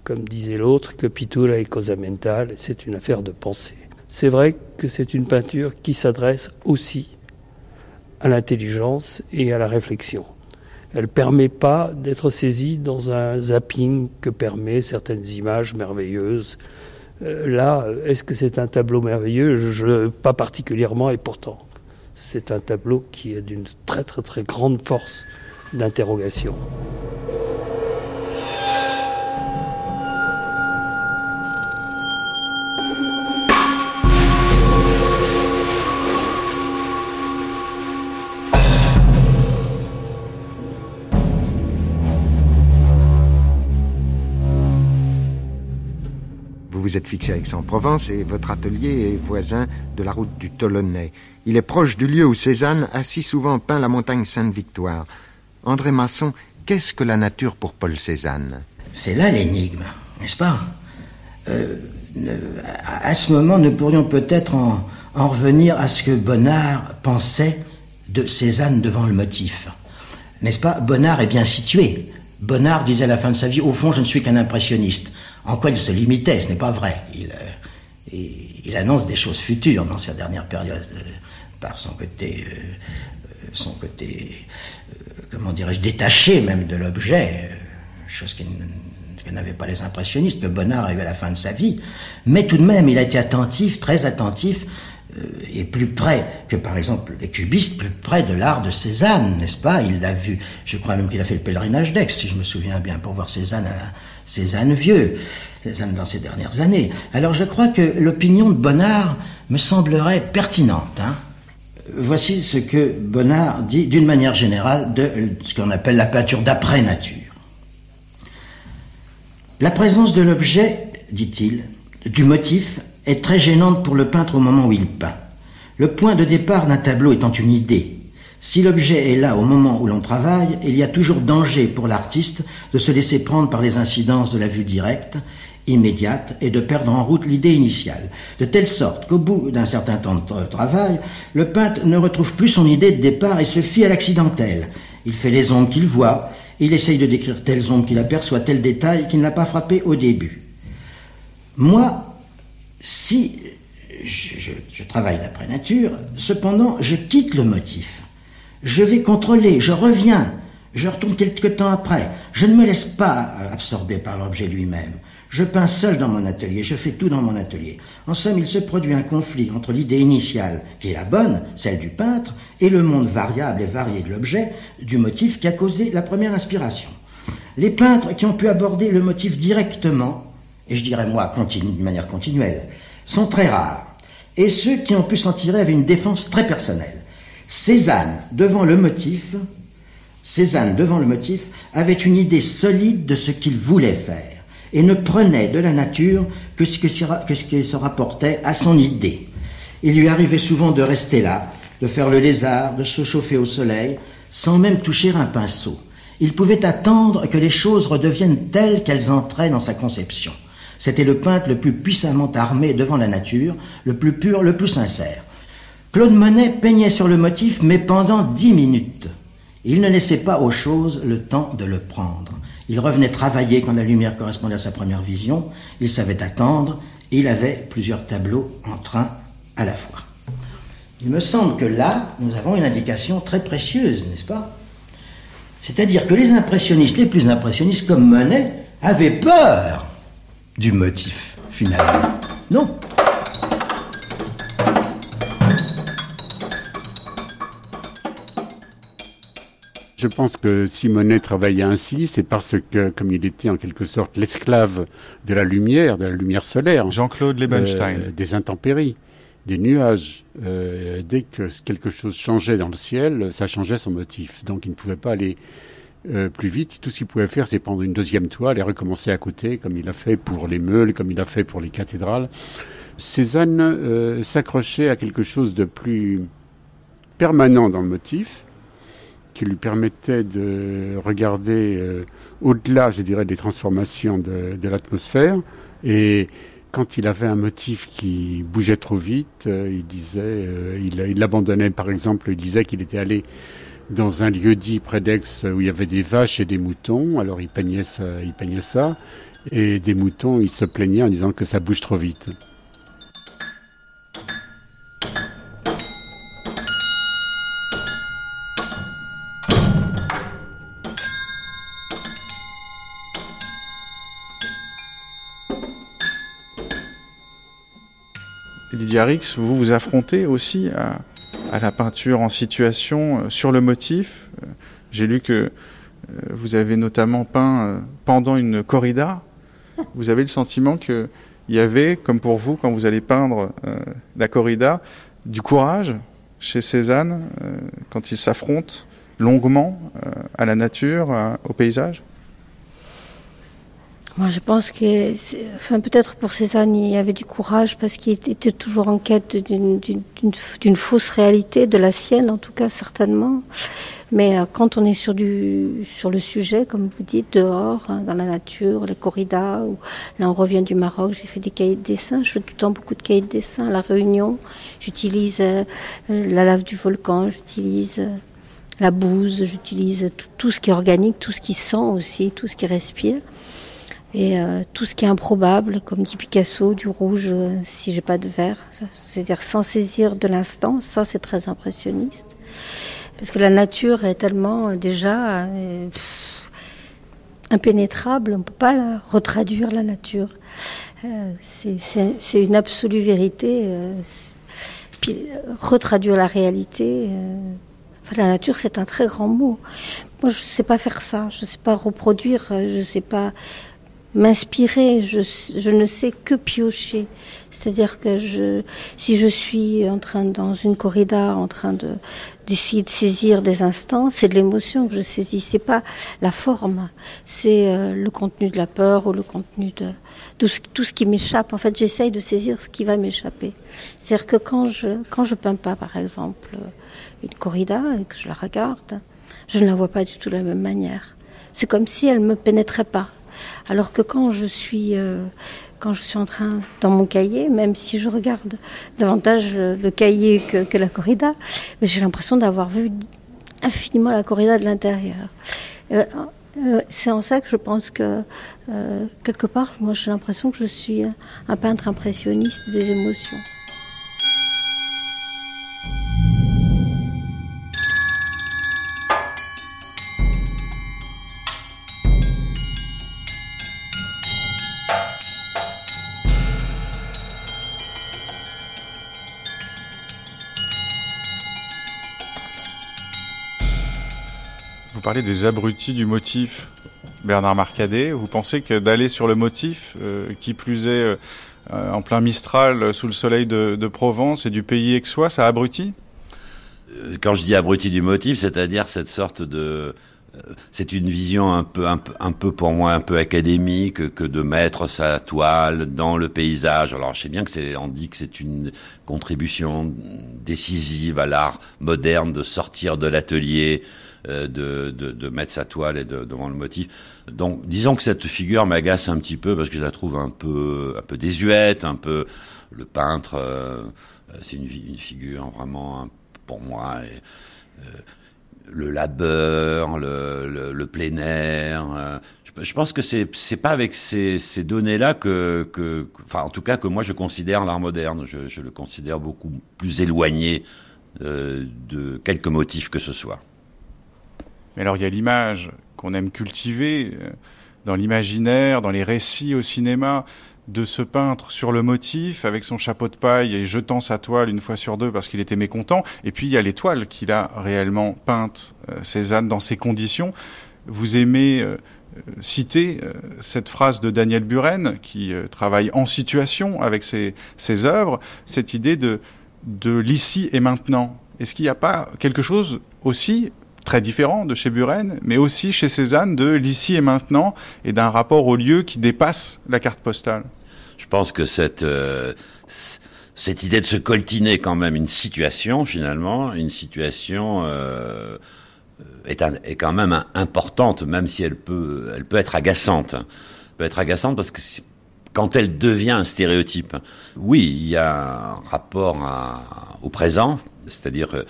comme disait l'autre, que Pitula est cosa mentale, c'est une affaire de pensée. C'est vrai que c'est une peinture qui s'adresse aussi à l'intelligence et à la réflexion. Elle ne permet pas d'être saisie dans un zapping que permet certaines images merveilleuses. Euh, là, est-ce que c'est un tableau merveilleux? Pas particulièrement, et pourtant, c'est un tableau qui est d'une très très très grande force d'interrogation. Vous êtes fixé à Aix-en-Provence et votre atelier est voisin de la route du Tolonnais. Il est proche du lieu où Cézanne a si souvent peint la montagne Sainte-Victoire. André Masson, qu'est-ce que la nature pour Paul Cézanne? C'est là l'énigme, n'est-ce pas? Euh, À ce moment, nous pourrions peut-être en, en revenir à ce que Bonnard pensait de Cézanne devant le motif. N'est-ce pas? Bonnard est bien situé. Bonnard disait à la fin de sa vie, au fond, je ne suis qu'un impressionniste. En quoi il se limitait Ce n'est pas vrai. Il, euh, annonce des choses futures dans sa dernière période, euh, par son côté, euh, son côté, comment dirais-je, détaché même de l'objet, chose qui n'avait pas les impressionnistes, que Bonnard a eu à la fin de sa vie. Mais tout de même, il a été attentif, très attentif, et plus près que par exemple les cubistes, plus près de l'art de Cézanne, n'est-ce pas? Il l'a vu, je crois même qu'il a fait le pèlerinage d'Aix, si je me souviens bien, pour voir Cézanne à, Cézanne vieux, Cézanne dans ces dernières années. Alors je crois que l'opinion de Bonnard me semblerait pertinente. Hein. Voici ce que Bonnard dit d'une manière générale de ce qu'on appelle la peinture d'après-nature. La présence de l'objet, dit-il, du motif, est très gênante pour le peintre au moment où il peint. Le point de départ d'un tableau étant une idée, si l'objet est là au moment où l'on travaille, il y a toujours danger pour l'artiste de se laisser prendre par les incidences de la vue directe, immédiate, et de perdre en route l'idée initiale, de telle sorte qu'au bout d'un certain temps de travail, le peintre ne retrouve plus son idée de départ et se fie à l'accidentel. Il fait les ombres qu'il voit, il essaye de décrire telles ombres qu'il aperçoit, tel détail qu'il n'a pas frappé au début. Moi, si je, je travaille d'après nature, cependant, je quitte le motif je vais contrôler, je reviens, je retourne quelque temps après. Je ne me laisse pas absorber par l'objet lui-même. Je peins seul dans mon atelier, je fais tout dans mon atelier. En somme, il se produit un conflit entre l'idée initiale, qui est la bonne, celle du peintre, et le monde variable et varié de l'objet, du motif qui a causé la première inspiration. Les peintres qui ont pu aborder le motif directement, et je dirais moi de manière continuelle, sont très rares. Et ceux qui ont pu s'en tirer avaient une défense très personnelle. Cézanne, devant le motif, Cézanne, devant le motif, avait une idée solide de ce qu'il voulait faire et ne prenait de la nature que ce, qui se rapportait à son idée. Il lui arrivait souvent de rester là, de faire le lézard, de se chauffer au soleil, sans même toucher un pinceau. Il pouvait attendre que les choses redeviennent telles qu'elles entraient dans sa conception. C'était le peintre le plus puissamment armé devant la nature, le plus pur, le plus sincère. Claude Monet peignait sur le motif, mais pendant dix minutes. Il ne laissait pas aux choses le temps de le prendre. Il revenait travailler quand la lumière correspondait à sa première vision. Il savait attendre. Il avait plusieurs tableaux en train à la fois. Il me semble que là, nous avons une indication très précieuse, n'est-ce pas? C'est-à-dire que les impressionnistes, les plus impressionnistes comme Monet, avaient peur du motif, finalement. Non, Je pense que Simonet travaillait ainsi, c'est parce que, comme il était en quelque sorte l'esclave de la lumière, de la lumière solaire. Jean-Claude Lebenstein. Euh, des intempéries, des nuages. Euh, dès que quelque chose changeait dans le ciel, ça changeait son motif. Donc il ne pouvait pas aller euh, plus vite. Tout ce qu'il pouvait faire, c'est prendre une deuxième toile et recommencer à côté, comme il a fait pour les meules, comme il a fait pour les cathédrales. Cézanne s'accrochait à quelque chose de plus permanent dans le motif qui lui permettait de regarder euh, au-delà, je dirais, des transformations de, l'atmosphère. Et quand il avait un motif qui bougeait trop vite, euh, il disait, euh, il, par exemple, il disait qu'il était allé dans un lieu dit près d'Aix où il y avait des vaches et des moutons. Alors il peignait ça. Et des moutons, il se plaignait en disant que ça bouge trop vite. Lydia Rix, vous vous affrontez aussi à, la peinture en situation euh, sur le motif. Euh, j'ai lu que euh, vous avez notamment peint pendant une corrida. Vous avez le sentiment qu'il y avait, comme pour vous, quand vous allez peindre la corrida, du courage chez Cézanne quand il s'affronte longuement à la nature, au paysage? Moi, je pense que, enfin, peut-être pour Cézanne, il y avait du courage parce qu'il était toujours en quête d'une fausse réalité, de la sienne en tout cas, certainement. Mais euh, quand on est sur, le sujet, comme vous dites, dehors, hein, dans la nature, les corridas, là on revient du Maroc, j'ai fait des cahiers de dessin, je fais tout le temps beaucoup de cahiers de dessin. À la Réunion, j'utilise euh, la lave du volcan, j'utilise euh, la bouse, j'utilise tout, ce qui est organique, tout ce qui sent aussi, tout ce qui respire. Et tout ce qui est improbable, comme dit Picasso, du rouge si j'ai pas de verre, c'est-à-dire sans saisir de l'instant, ça c'est très impressionniste. Parce que la nature est tellement euh, déjà euh, impénétrable, on ne peut pas la retraduire, la nature. Euh, c'est une absolue vérité. puis retraduire la réalité, la nature c'est un très grand mot. Moi je ne sais pas faire ça, je ne sais pas reproduire, je ne sais pas m'inspirer, je, ne sais que piocher. C'est-à-dire que si je suis en train, dans une corrida, en train de, d'essayer de saisir des instants, c'est de l'émotion que je saisis, c'est pas la forme, c'est euh, le contenu de la peur ou le contenu de tout ce qui m'échappe. En fait, j'essaye de saisir ce qui va m'échapper. C'est-à-dire que quand je, quand je peins pas, par exemple, une corrida et que je la regarde, je ne la vois pas du tout de la même manière. C'est comme si elle me pénétrait pas. Alors que quand je suis, euh, quand je suis en train, dans mon cahier, même si je regarde davantage le cahier que, la corrida, j'ai l'impression d'avoir vu infiniment la corrida de l'intérieur. Euh, euh, c'est en ça que je pense que, quelque part, moi j'ai l'impression que je suis un peintre impressionniste des émotions. Parler des abrutis du motif, Bernard Marcadet. Vous pensez que d'aller sur le motif, euh, qui plus est euh, en plein Mistral, sous le soleil de, Provence et du pays aixois, ça abrutit? Euh, Quand je dis abruti du motif, c'est-à-dire cette sorte de c'est une vision un peu, un peu, un peu pour moi un peu académique que de mettre sa toile dans le paysage. Alors je sais bien que c'est, on dit que c'est une contribution décisive à l'art moderne de sortir de l'atelier, euh, de, de, mettre sa toile et de, devant le motif. Donc, disons que cette figure m'agace un petit peu parce que je la trouve un peu, un peu désuète, un peu le peintre. Euh, c'est une, figure vraiment pour moi. Euh, le labeur, le, le, le plein air. Je, je, pense que c'est c'est pas avec ces, données-là que, enfin en tout cas que moi je considère l'art moderne. Je, le considère beaucoup plus éloigné euh, de quelques motifs que ce soit. Mais alors il y a l'image qu'on aime cultiver euh, dans l'imaginaire, dans les récits au cinéma de ce peintre sur le motif avec son chapeau de paille et jetant sa toile une fois sur deux parce qu'il était mécontent. Et puis il y a l'étoile qu'il a réellement peinte, euh, Cézanne, dans ces conditions. Vous aimez euh, citer cette phrase de Daniel Buren qui travaille en situation avec ses, ses œuvres, cette idée de, de l'ici et maintenant. Est-ce qu'il n'y a pas quelque chose aussi très différent de chez Buren, mais aussi chez Cézanne de l'ici et maintenant et d'un rapport au lieu qui dépasse la carte postale? Je pense que cette euh, cette idée de se coltiner quand même une situation finalement, une situation euh, est, est, quand même importante, même si elle peut elle peut être agaçante. Elle peut être agaçante parce que quand elle devient un stéréotype, oui, il y a un rapport au présent, c'est-à-dire euh,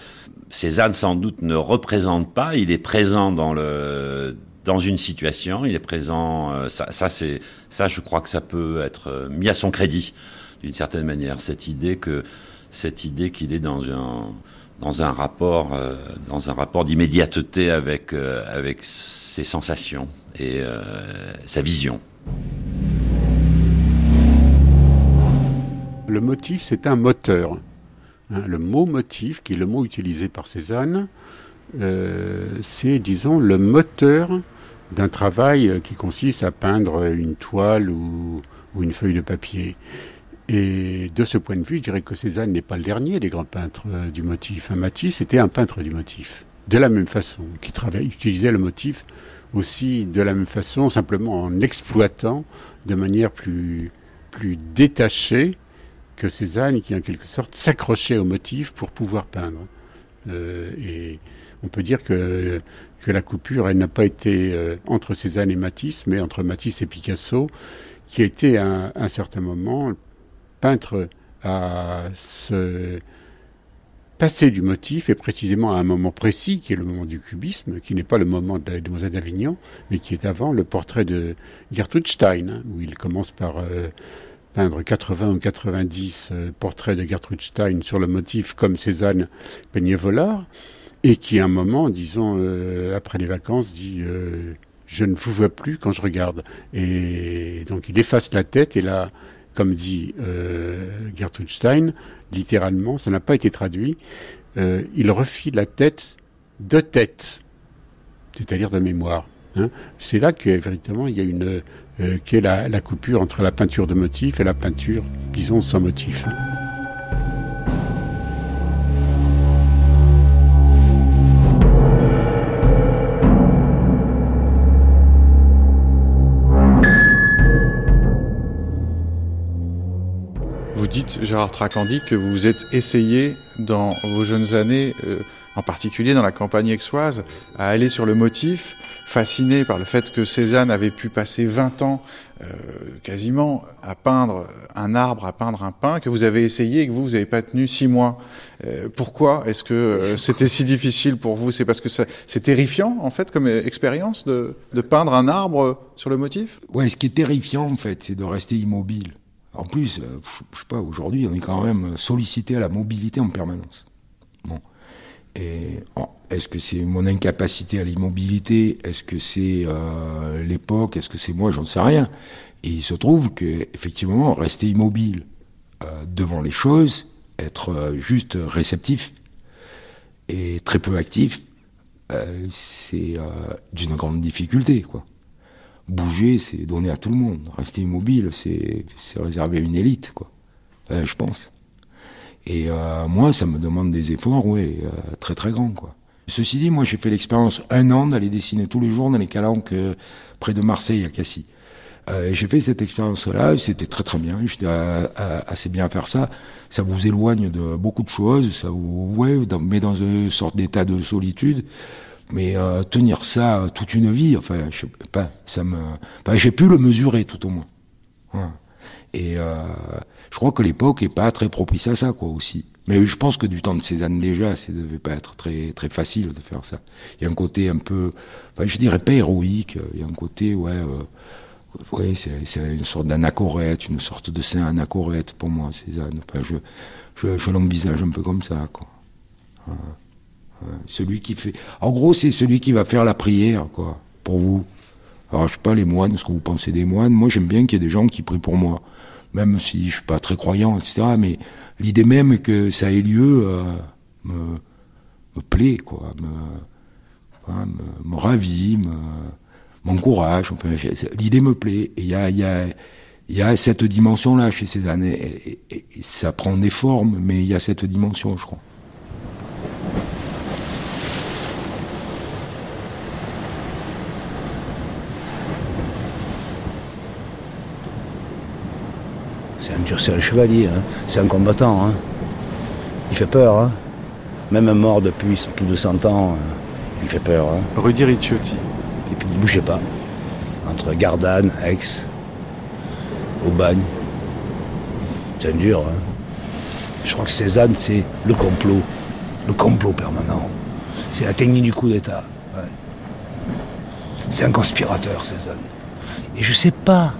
Cézanne sans doute ne représente pas, il est présent dans le dans une situation, il est présent. Euh, ça, c'est ça, je crois que ça peut être euh, mis à son crédit d'une certaine manière. Cette idée que cette idée qu'il est dans un dans un rapport euh, dans un rapport d'immédiateté avec avec ses sensations et sa vision. Le motif, c'est un moteur. Hein, le mot motif, qui est le mot utilisé par Cézanne, c'est, disons, le moteur d'un travail qui consiste à peindre une toile ou, une feuille de papier. Et de ce point de vue, je dirais que Cézanne n'est pas le dernier des grands peintres euh, du motif. Un Matisse était un peintre du motif, de la même façon, qui utilisait le motif aussi de la même façon, simplement en exploitant de manière plus, plus détachée que Cézanne, qui en quelque sorte s'accrochait au motif pour pouvoir peindre. Euh, et on peut dire que, que la coupure, n'a pas été euh, entre Cézanne et Matisse, mais entre Matisse et Picasso, qui été à un certain moment peintre à se passer du motif, et précisément à un moment précis, qui est le moment du cubisme, qui n'est pas le moment de la Demoiselle d'Avignon, mais qui est avant le portrait de Gertrude Stein, hein, où il commence par euh, peindre 80 ou 90 euh, portraits de Gertrude Stein sur le motif comme Cézanne peignait Volard, et qui à un moment, disons, euh, après les vacances, dit Je ne vous vois plus quand je regarde. Et donc il efface la tête, et là, comme dit Gertrude Stein, littéralement, ça n'a pas été traduit, euh, il refit la tête de tête, c'est-à-dire de mémoire. Hein. C'est là que véritablement il y a une euh, la, la, coupure entre la peinture de motif et la peinture, disons, sans motif. Dites, Gérard Tracandi, que vous vous êtes essayé dans vos jeunes années, euh, en particulier dans la campagne aixoise, à aller sur le motif, fasciné par le fait que Cézanne avait pu passer 20 ans euh, quasiment à peindre un arbre, à peindre un pin, que vous avez essayé et que vous, vous n'avez pas tenu six mois. Euh, pourquoi est-ce que c'était si difficile pour vous? C'est parce que c'est terrifiant, en fait, comme expérience de, de peindre un arbre sur le motif? Ouais, ce qui est terrifiant, en fait, c'est de rester immobile. En plus, euh, je sais pas, aujourd'hui, on est quand même sollicité à la mobilité en permanence. Bon. Et est-ce que c'est mon incapacité à l'immobilité? Est-ce que c'est euh, l'époque? Est-ce que c'est moi? J'en sais rien. Et il se trouve que effectivement, rester immobile euh, devant les choses, être juste réceptif et très peu actif, c'est d'une grande difficulté, quoi bouger, c'est donner à tout le monde. Rester immobile, c'est réservé à une élite, quoi. je pense. Et euh, moi, ça me demande des efforts, ouais, euh, très très grands, quoi. Ceci dit, moi, j'ai fait l'expérience un an d'aller dessiner tous les jours dans les calanques euh, près de Marseille, à Cassis. j'ai fait cette expérience-là, c'était très très bien, j'étais assez bien à faire ça. Ça vous éloigne de beaucoup de choses, ça vous ouais, met dans une sorte d'état de solitude. Mais euh, tenir ça toute une vie, enfin, je sais pas, ça me, j'ai pu le mesurer tout au moins. Et euh, je crois que l'époque est pas très propice à ça, quoi, aussi. Mais je pense que du temps de Cézanne déjà, ça devait pas être très très facile de faire ça. Il y a un côté un peu, enfin, je dirais pas héroïque. Il y a un côté, ouais, euh, ouais, c'est une sorte d'anachorète, une sorte de saint anachorète pour moi, Cézanne. Enfin, je, je, je l'envisage un peu comme ça, quoi. Celui qui fait. En gros, c'est celui qui va faire la prière, quoi, pour vous. Alors, je sais pas, les moines, ce que vous pensez des moines? Moi, j'aime bien qu'il y ait des gens qui prient pour moi. Même si je suis pas très croyant, etc. Mais l'idée même que ça ait lieu euh, me, plaît, quoi. Me, hein, me, me ravit, m'encourage. L'idée me plaît. Il y a, a, y a cette dimension-là chez ces années. ça prend des formes, mais il y a cette dimension, je crois. C'est un chevalier, hein. c'est un combattant. Hein. Il fait peur. Hein. Même mort depuis plus de 100 ans, il fait peur. Rudy Ricciotti. Et puis ne bougeait pas. Entre Gardanne, Aix, Aubagne. C'est dur. Je crois que Cézanne, c'est le complot. Le complot permanent. C'est la technique du coup d'État. C'est un conspirateur, Cézanne. Et je sais pas,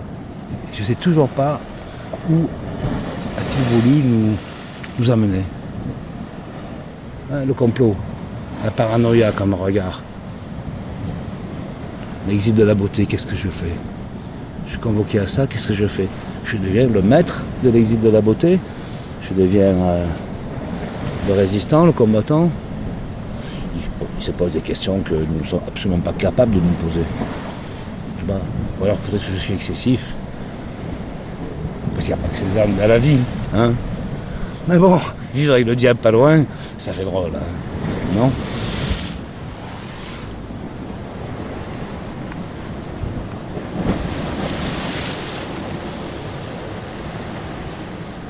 je sais toujours pas où a-t-il voulu nous, amener hein, Le complot, la paranoïa comme regard. L'exil de la beauté, qu'est-ce que je fais Je suis convoqué à ça, qu'est-ce que je fais Je deviens le maître de l'exil de la beauté Je deviens euh, le résistant, le combattant il, se pose des questions que nous ne sommes absolument pas capables de nous poser. Ou alors peut-être que je suis excessif, parce qu'il n'y a pas que ces armes dans la vie. Hein. Mais bon, vivre avec le diable pas loin, ça fait drôle. Hein. Non?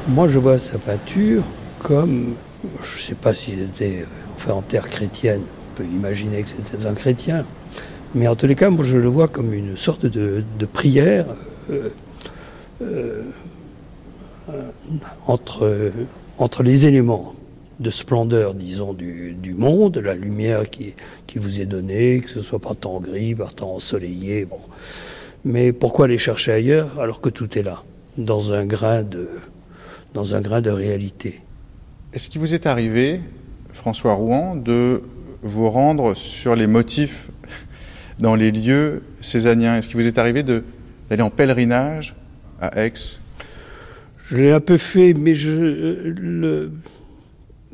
Moi, je vois sa peinture comme, je ne sais pas s'il était, enfin, en terre chrétienne, on peut imaginer que c'était un chrétien, mais en tous les cas, moi, je le vois comme une sorte de, prière euh, euh, entre, entre les éléments de splendeur, disons, du, monde, la lumière qui, qui vous est donnée, que ce soit par temps gris, par temps ensoleillé. Bon. Mais pourquoi aller chercher ailleurs alors que tout est là, dans un grain de, dans un grain de réalité? Est-ce qu'il vous est arrivé, François Rouen, de vous rendre sur les motifs dans les lieux césaniens Est-ce qu'il vous est arrivé d'aller en pèlerinage à Aix? Je l'ai un peu fait, mais je le,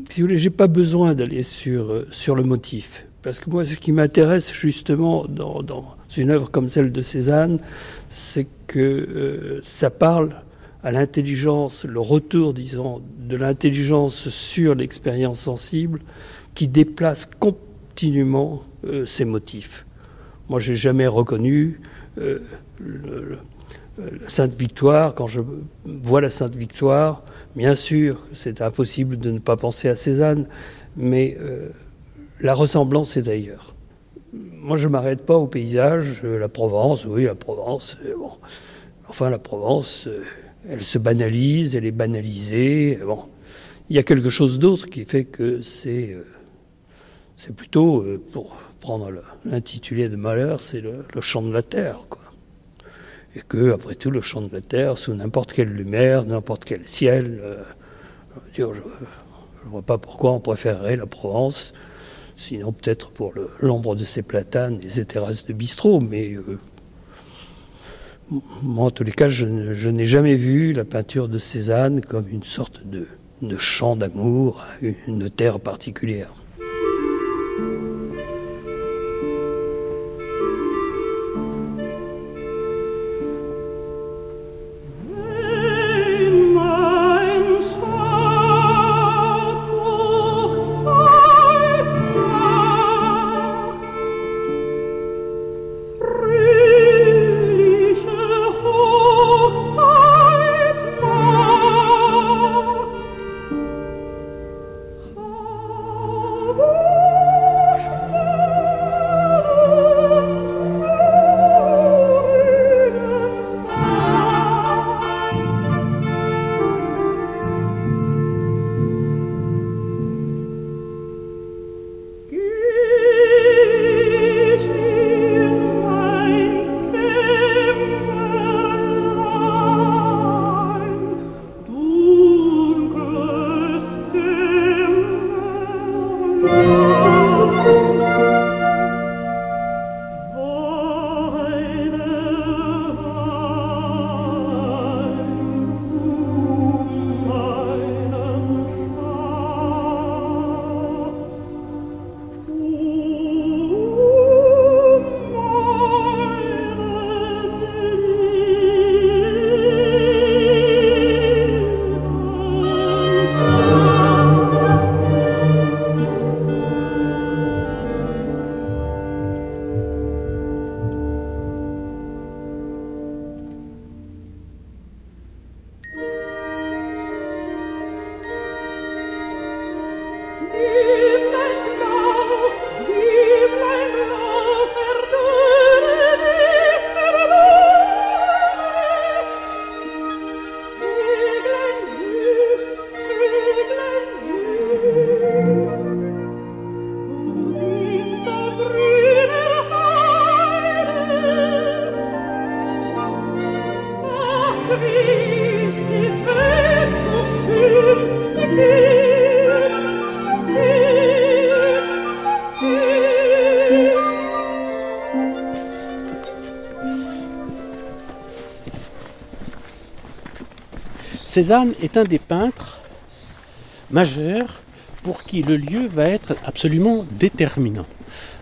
si vous voulez, j'ai pas besoin d'aller sur, euh, sur le motif. Parce que moi, ce qui m'intéresse justement dans, dans, une œuvre comme celle de Cézanne, c'est que euh, ça parle à l'intelligence, le retour, disons, de l'intelligence sur l'expérience sensible qui déplace continuellement euh, ces motifs. Moi, j'ai jamais reconnu euh, le, Sainte Victoire. Quand je vois la Sainte Victoire, bien sûr, c'est impossible de ne pas penser à Cézanne, mais euh, la ressemblance est ailleurs. Moi, je m'arrête pas au paysage, la Provence, oui, la Provence, bon. Enfin, la Provence, elle se banalise, elle est banalisée. Bon, il y a quelque chose d'autre qui fait que c'est euh, plutôt, euh, pour prendre l'intitulé de Malheur, c'est le, le, chant de la terre, quoi. Et que, après tout, le chant de la terre, sous n'importe quelle lumière, n'importe quel ciel, euh, je ne vois pas pourquoi on préférerait la Provence, sinon peut-être pour l'ombre de ses platanes et ses terrasses de bistrot, mais moi, en tous les cas, je, n'ai jamais vu la peinture de Cézanne comme une sorte de, de chant d'amour une terre particulière. Cézanne est un des peintres majeurs pour qui le lieu va être absolument déterminant.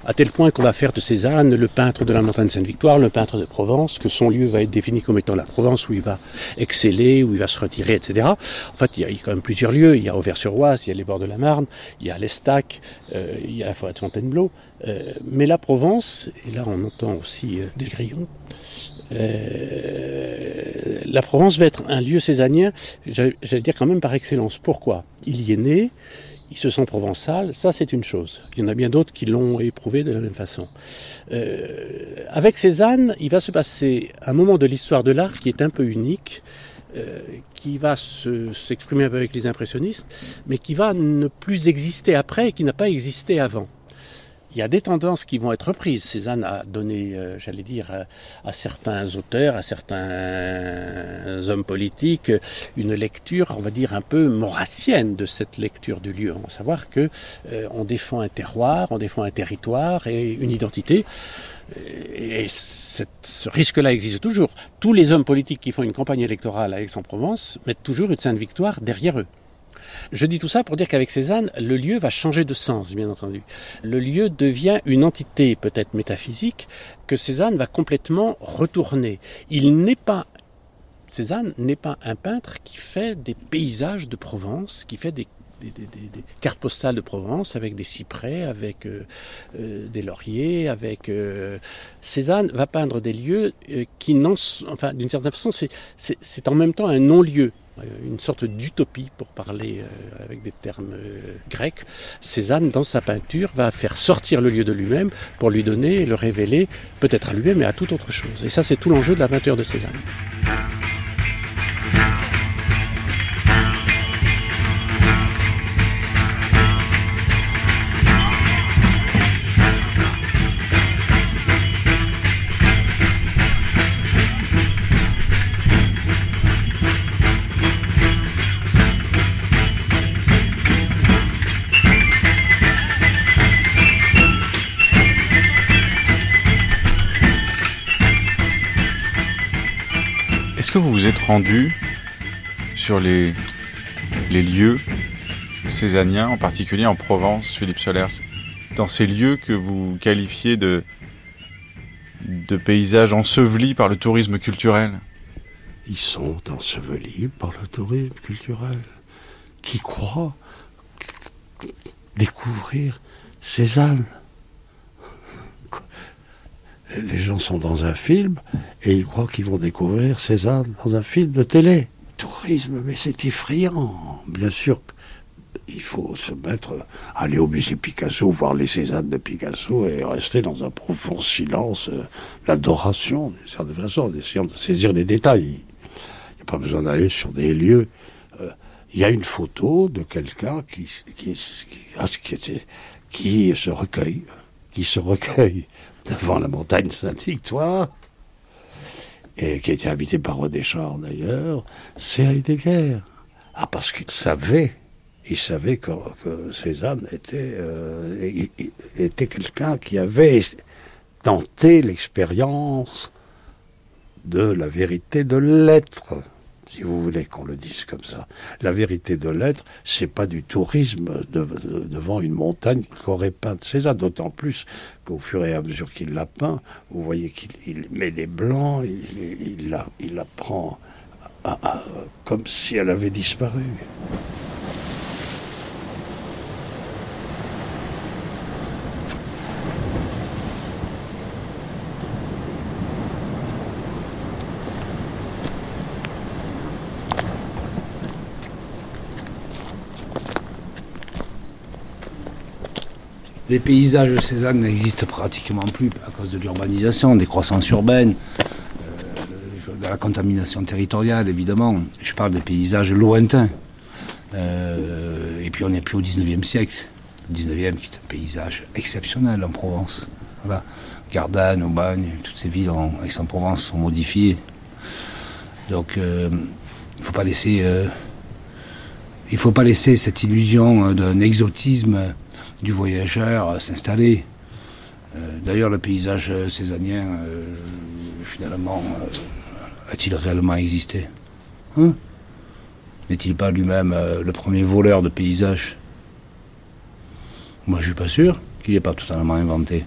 À tel point qu'on va faire de Cézanne le peintre de la montagne Sainte-Victoire, le peintre de Provence, que son lieu va être défini comme étant la Provence où il va exceller, où il va se retirer, etc. En fait, il y a, quand même plusieurs lieux. Il y a Auvers-sur-Oise, il y a les bords de la Marne, il y a l'Estac, euh, il y a la forêt de Fontainebleau. Euh, mais la Provence, et là on entend aussi euh, des grillons, la Provence va être un lieu césanien, j'allais dire quand même par excellence. Pourquoi? Il y est né, il se sent provençal, ça c'est une chose. Il y en a bien d'autres qui l'ont éprouvé de la même façon. Euh, avec Cézanne, il va se passer un moment de l'histoire de l'art qui est un peu unique, euh, qui va s'exprimer avec les impressionnistes, mais qui va ne plus exister après et qui n'a pas existé avant il y a des tendances qui vont être reprises. Cézanne a donné, euh, j'allais dire, à, certains auteurs, à certains hommes politiques, une lecture, on va dire, un peu maurassienne de cette lecture du lieu. On va savoir que euh, on défend un terroir, on défend un territoire et une identité. Et ce risque-là existe toujours. Tous les hommes politiques qui font une campagne électorale à Aix-en-Provence mettent toujours une sainte victoire derrière eux. Je dis tout ça pour dire qu'avec Cézanne, le lieu va changer de sens, bien entendu. Le lieu devient une entité peut-être métaphysique que Cézanne va complètement retourner. Il n'est pas Cézanne n'est pas un peintre qui fait des paysages de Provence, qui fait des cartes postales de Provence avec des cyprès, avec euh, euh, des lauriers, avec euh, Cézanne va peindre des lieux qui n'en enfin d'une certaine façon c'est en même temps un non-lieu une sorte d'utopie pour parler euh, avec des termes euh, grecs. Cézanne, dans sa peinture, va faire sortir le lieu de lui-même pour lui donner et le révéler, peut-être à lui-même, mais à toute autre chose. Et ça, c'est tout l'enjeu de la peinture de Cézanne. Sur les, les lieux césaniens, en particulier en Provence, Philippe Solers, dans ces lieux que vous qualifiez de, de paysages ensevelis par le tourisme culturel. Ils sont ensevelis par le tourisme culturel. Qui croit découvrir Cézanne? Les gens sont dans un film et ils croient qu'ils vont découvrir Cézanne dans un film de télé. Tourisme, mais c'est effrayant. Bien sûr, il faut se mettre, aller au musée Picasso, voir les Cézannes de Picasso et rester dans un profond silence, euh, l'adoration, d'une certaine façon, en essayant de saisir les détails. Il n'y a pas besoin d'aller sur des lieux. Euh, il y a une photo de quelqu'un qui, qui se recueille, qui se recueille devant la montagne Sainte-Victoire, et qui était invité par Rodéchard d'ailleurs, c'est Heidegger. Ah, parce qu'il savait, il savait que, que Cézanne était, euh, était quelqu'un qui avait tenté l'expérience de la vérité de l'être si vous voulez qu'on le dise comme ça. La vérité de l'être, c'est pas du tourisme de, de, devant une montagne qu'aurait peint César, d'autant plus qu'au fur et à mesure qu'il la peint, vous voyez qu'il met des blancs, il, la, prend comme si elle avait disparu. Les paysages de Cézanne n'existent pratiquement plus à cause de l'urbanisation, des croissances urbaines, euh, de la contamination territoriale, évidemment. Je parle des paysages lointains. Euh, et puis on n'est plus au 19e siècle. Le 19e qui est un paysage exceptionnel en Provence. Voilà. Gardanne, Aubagne, toutes ces villes en Aix-en-Provence sont modifiées. Donc euh, il ne faut pas laisser... Euh, il faut pas laisser cette illusion d'un exotisme du voyageur s'installer. Euh, D'ailleurs, le paysage césanien, euh, finalement, euh, a-t-il réellement existé hein N'est-il pas lui-même euh, le premier voleur de paysages Moi, je suis pas sûr qu'il n'ait pas totalement inventé.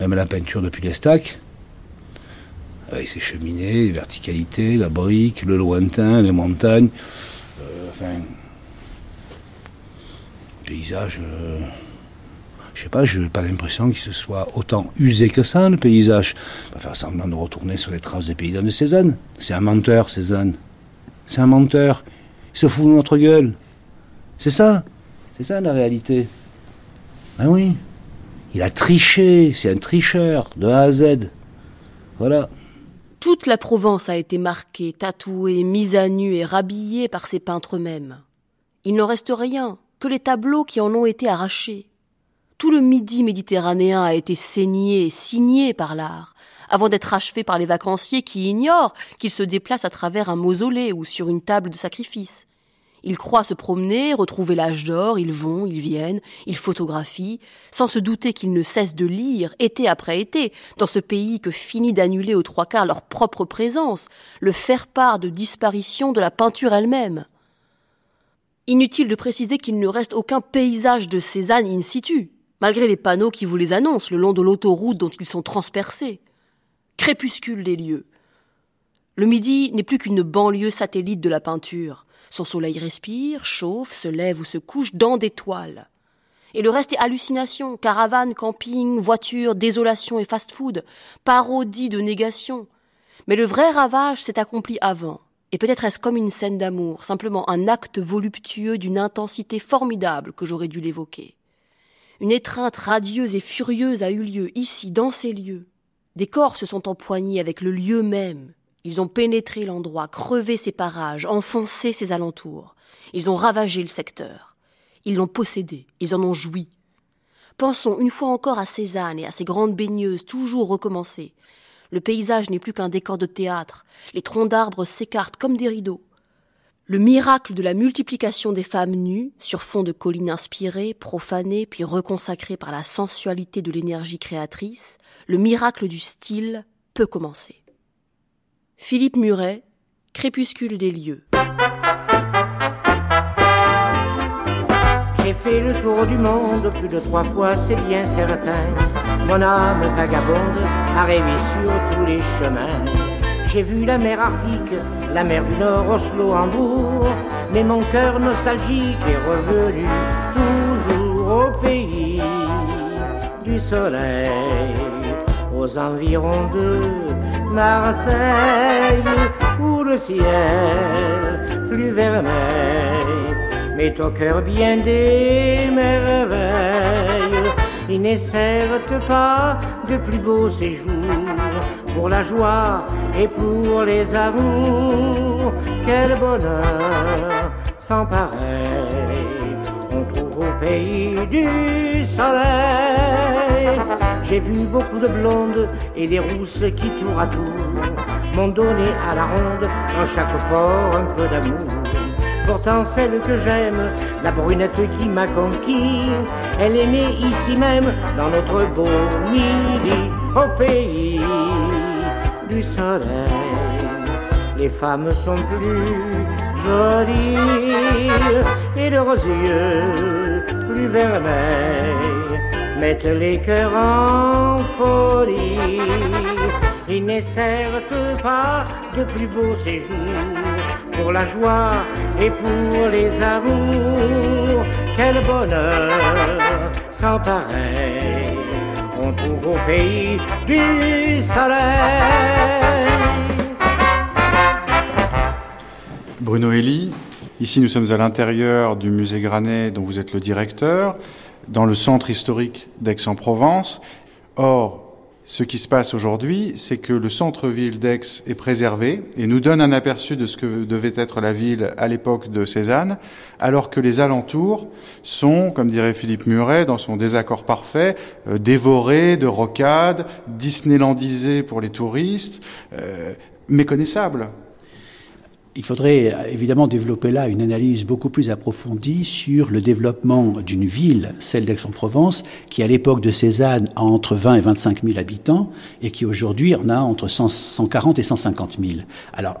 Même la peinture depuis les stacks, avec ses cheminées, les verticalités, la brique, le lointain, les montagnes, enfin, paysage. Euh, Je sais pas, je n'ai pas l'impression qu'il se soit autant usé que ça, le paysage. Va faire semblant de retourner sur les traces des paysans de Cézanne. C'est un menteur, Cézanne. C'est un menteur. Il se fout de notre gueule. C'est ça. C'est ça la réalité. Ben oui. Il a triché. C'est un tricheur de A à Z. Voilà. Toute la Provence a été marquée, tatouée, mise à nu et rhabillée par ces peintres eux-mêmes. Il n'en reste rien, que les tableaux qui en ont été arrachés. Tout le midi méditerranéen a été saigné signé par l'art, avant d'être achevé par les vacanciers qui ignorent qu'il se déplace à travers un mausolée ou sur une table de sacrifice. Ils croient se promener, retrouver l'âge d'or, ils vont, ils viennent, ils photographient, sans se douter qu'ils ne cessent de lire, été après été, dans ce pays que finit d'annuler aux trois quarts leur propre présence, le faire-part de disparition de la peinture elle-même. Inutile de préciser qu'il ne reste aucun paysage de Cézanne in situ, malgré les panneaux qui vous les annoncent le long de l'autoroute dont ils sont transpercés. Crépuscule des lieux. Le midi n'est plus qu'une banlieue satellite de la peinture. Son soleil respire, chauffe, se lève ou se couche dans des toiles. Et le reste est hallucination, caravane, camping, voiture, désolation et fast-food, parodie de négation. Mais le vrai ravage s'est accompli avant. Et peut-être est-ce comme une scène d'amour, simplement un acte voluptueux d'une intensité formidable que j'aurais dû l'évoquer. Une étreinte radieuse et furieuse a eu lieu ici, dans ces lieux. Des corps se sont empoignés avec le lieu même. Ils ont pénétré l'endroit, crevé ses parages, enfoncé ses alentours. Ils ont ravagé le secteur. Ils l'ont possédé, ils en ont joui. Pensons une fois encore à Cézanne et à ses grandes baigneuses toujours recommencées. Le paysage n'est plus qu'un décor de théâtre. Les troncs d'arbres s'écartent comme des rideaux. Le miracle de la multiplication des femmes nues, sur fond de collines inspirées, profanées, puis reconsacrées par la sensualité de l'énergie créatrice, le miracle du style peut commencer. Philippe Muret, Crépuscule des lieux. J'ai fait le tour du monde plus de trois fois, c'est bien certain. Mon âme vagabonde a rêvé sur tous les chemins. J'ai vu la mer Arctique, la mer du Nord, Oslo, Hambourg. Mais mon cœur nostalgique est revenu toujours au pays du soleil, aux environs de Marseille, où le ciel plus vermeil met au cœur bien des merveilles. Pas de plus beau séjour pour la joie et pour les amours. Quel bonheur sans pareil on trouve au pays du soleil. J'ai vu beaucoup de blondes et des rousses qui tour à tour m'ont donné à la ronde dans chaque port un peu d'amour. Pourtant celle que j'aime, la brunette qui m'a conquis, elle est née ici même dans notre beau midi au pays du soleil. Les femmes sont plus jolies et leurs yeux plus vermeils mettent les cœurs en folie. Il n'est certes pas de plus beau séjour pour la joie et pour les amours. Quel bonheur sans pareil on trouve au pays du soleil. Bruno Elie, ici nous sommes à l'intérieur du musée Granet dont vous êtes le directeur, dans le centre historique d'Aix-en-Provence. Or, ce qui se passe aujourd'hui, c'est que le centre-ville d'Aix est préservé et nous donne un aperçu de ce que devait être la ville à l'époque de Cézanne, alors que les alentours sont, comme dirait Philippe Muret dans son désaccord parfait, euh, dévorés de rocades, disneylandisés pour les touristes, euh, méconnaissables. Il faudrait évidemment développer là une analyse beaucoup plus approfondie sur le développement d'une ville, celle d'Aix-en-Provence, qui à l'époque de Cézanne a entre 20 et 25 000 habitants et qui aujourd'hui en a entre 100, 140 et 150 000. Alors,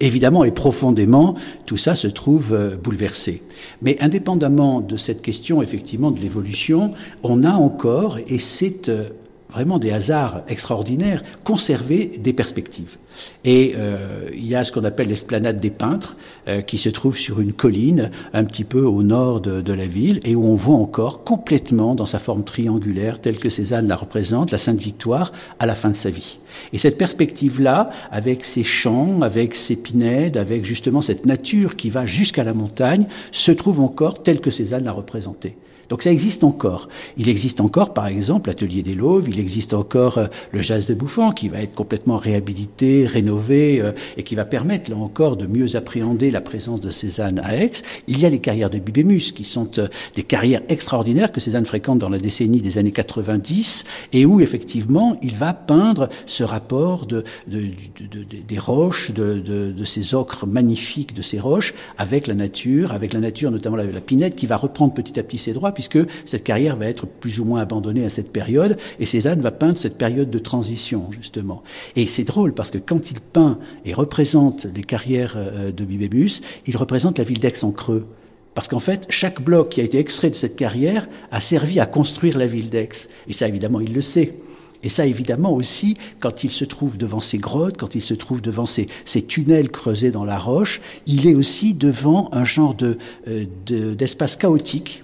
évidemment et profondément, tout ça se trouve euh, bouleversé. Mais indépendamment de cette question, effectivement, de l'évolution, on a encore, et c'est euh, vraiment des hasards extraordinaires, conserver des perspectives. Et euh, il y a ce qu'on appelle l'esplanade des peintres, euh, qui se trouve sur une colline un petit peu au nord de, de, la ville, et où on voit encore complètement dans sa forme triangulaire, telle que Cézanne la représente, la Sainte Victoire à la fin de sa vie. Et cette perspective-là, avec ses champs, avec ses pinèdes, avec justement cette nature qui va jusqu'à la montagne, se trouve encore telle que Cézanne l'a représentée. Donc ça existe encore. Il existe encore, par exemple, l'Atelier des Lauves, il existe encore euh, le jazz de Bouffant qui va être complètement réhabilité, rénové euh, et qui va permettre, là encore, de mieux appréhender la présence de Cézanne à Aix. Il y a les carrières de Bibémus qui sont euh, des carrières extraordinaires que Cézanne fréquente dans la décennie des années 90 et où, effectivement, il va peindre ce rapport de, de, de, des roches, de, ces ocres magnifiques de ces roches avec la nature, avec la nature, notamment la, la pinette qui va reprendre petit à petit ses droits puisque cette carrière va être plus ou moins abandonnée à cette période, et Cézanne va peindre cette période de transition, justement. Et c'est drôle, parce que quand il peint et représente les carrières euh, de Bibébus, il représente la ville d'Aix en creux. Parce qu'en fait, chaque bloc qui a été extrait de cette carrière a servi à construire la ville d'Aix. Et ça, évidemment, il le sait. Et ça, évidemment, aussi, quand il se trouve devant ces grottes, quand il se trouve devant ces, tunnels creusés dans la roche, il est aussi devant un genre euh, d'espace chaotique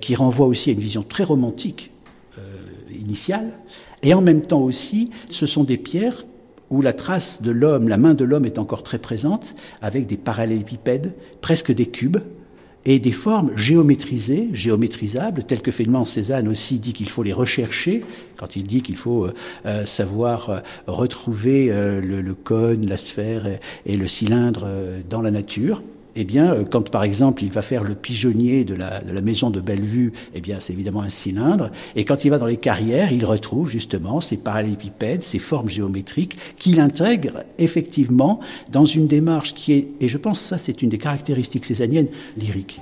qui renvoie aussi à une vision très romantique euh, initiale. Et en même temps aussi, ce sont des pierres où la trace de l'homme, la main de l'homme est encore très présente, avec des parallélépipèdes, presque des cubes, et des formes géométrisées, géométrisables, telles que Fénelman Cézanne aussi dit qu'il faut les rechercher, quand il dit qu'il faut euh, savoir retrouver le, cône, la sphère et le cylindre dans la nature eh bien, euh, quand par exemple il va faire le pigeonnier de la, maison de Bellevue, eh bien, c'est évidemment un cylindre. Et quand il va dans les carrières, il retrouve justement ces parallélépipèdes, ces formes géométriques qu'il intègre effectivement dans une démarche qui est, et je pense que ça c'est une des caractéristiques césaniennes, lyrique.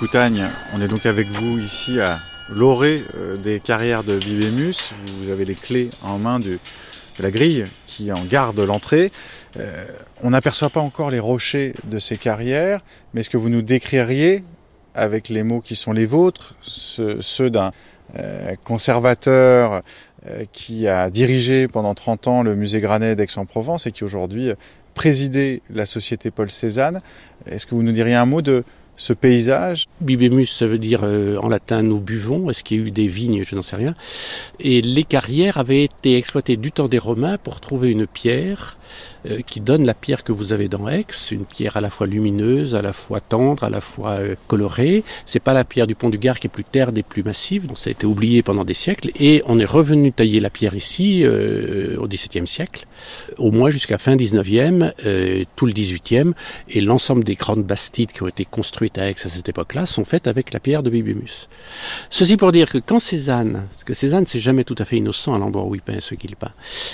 On est donc avec vous ici à l'orée euh, des carrières de Bibémus. Vous avez les clés en main de, la grille qui en garde l'entrée. Euh, on n'aperçoit pas encore les rochers de ces carrières, mais est-ce que vous nous décririez, avec les mots qui sont les vôtres, ceux, d'un euh, conservateur qui a dirigé pendant 30 ans le musée Granet d'Aix-en-Provence et qui aujourd'hui présidait la société Paul Cézanne? Est-ce que vous nous diriez un mot de, ce paysage Bibémus, ça veut dire euh, en latin nous buvons. Est-ce qu'il y a eu des vignes? Je n'en sais rien. Et les carrières avaient été exploitées du temps des Romains pour trouver une pierre euh, qui donne la pierre que vous avez dans Aix, une pierre à la fois lumineuse, à la fois tendre, à la fois euh, colorée. C'est pas la pierre du pont du Gard qui est plus terne et plus massive, donc ça a été oublié pendant des siècles. Et on est revenu tailler la pierre ici euh, au XVIIe siècle, au moins jusqu'à fin XIXe, tout le XVIIIe, et l'ensemble des grandes bastides qui ont été construites à Aix à cette époque-là sont faites avec la pierre de Bibémus. Ceci pour dire que quand Cézanne, parce que Cézanne c'est jamais tout à fait innocent à l'endroit où il peint ce qu'il peint,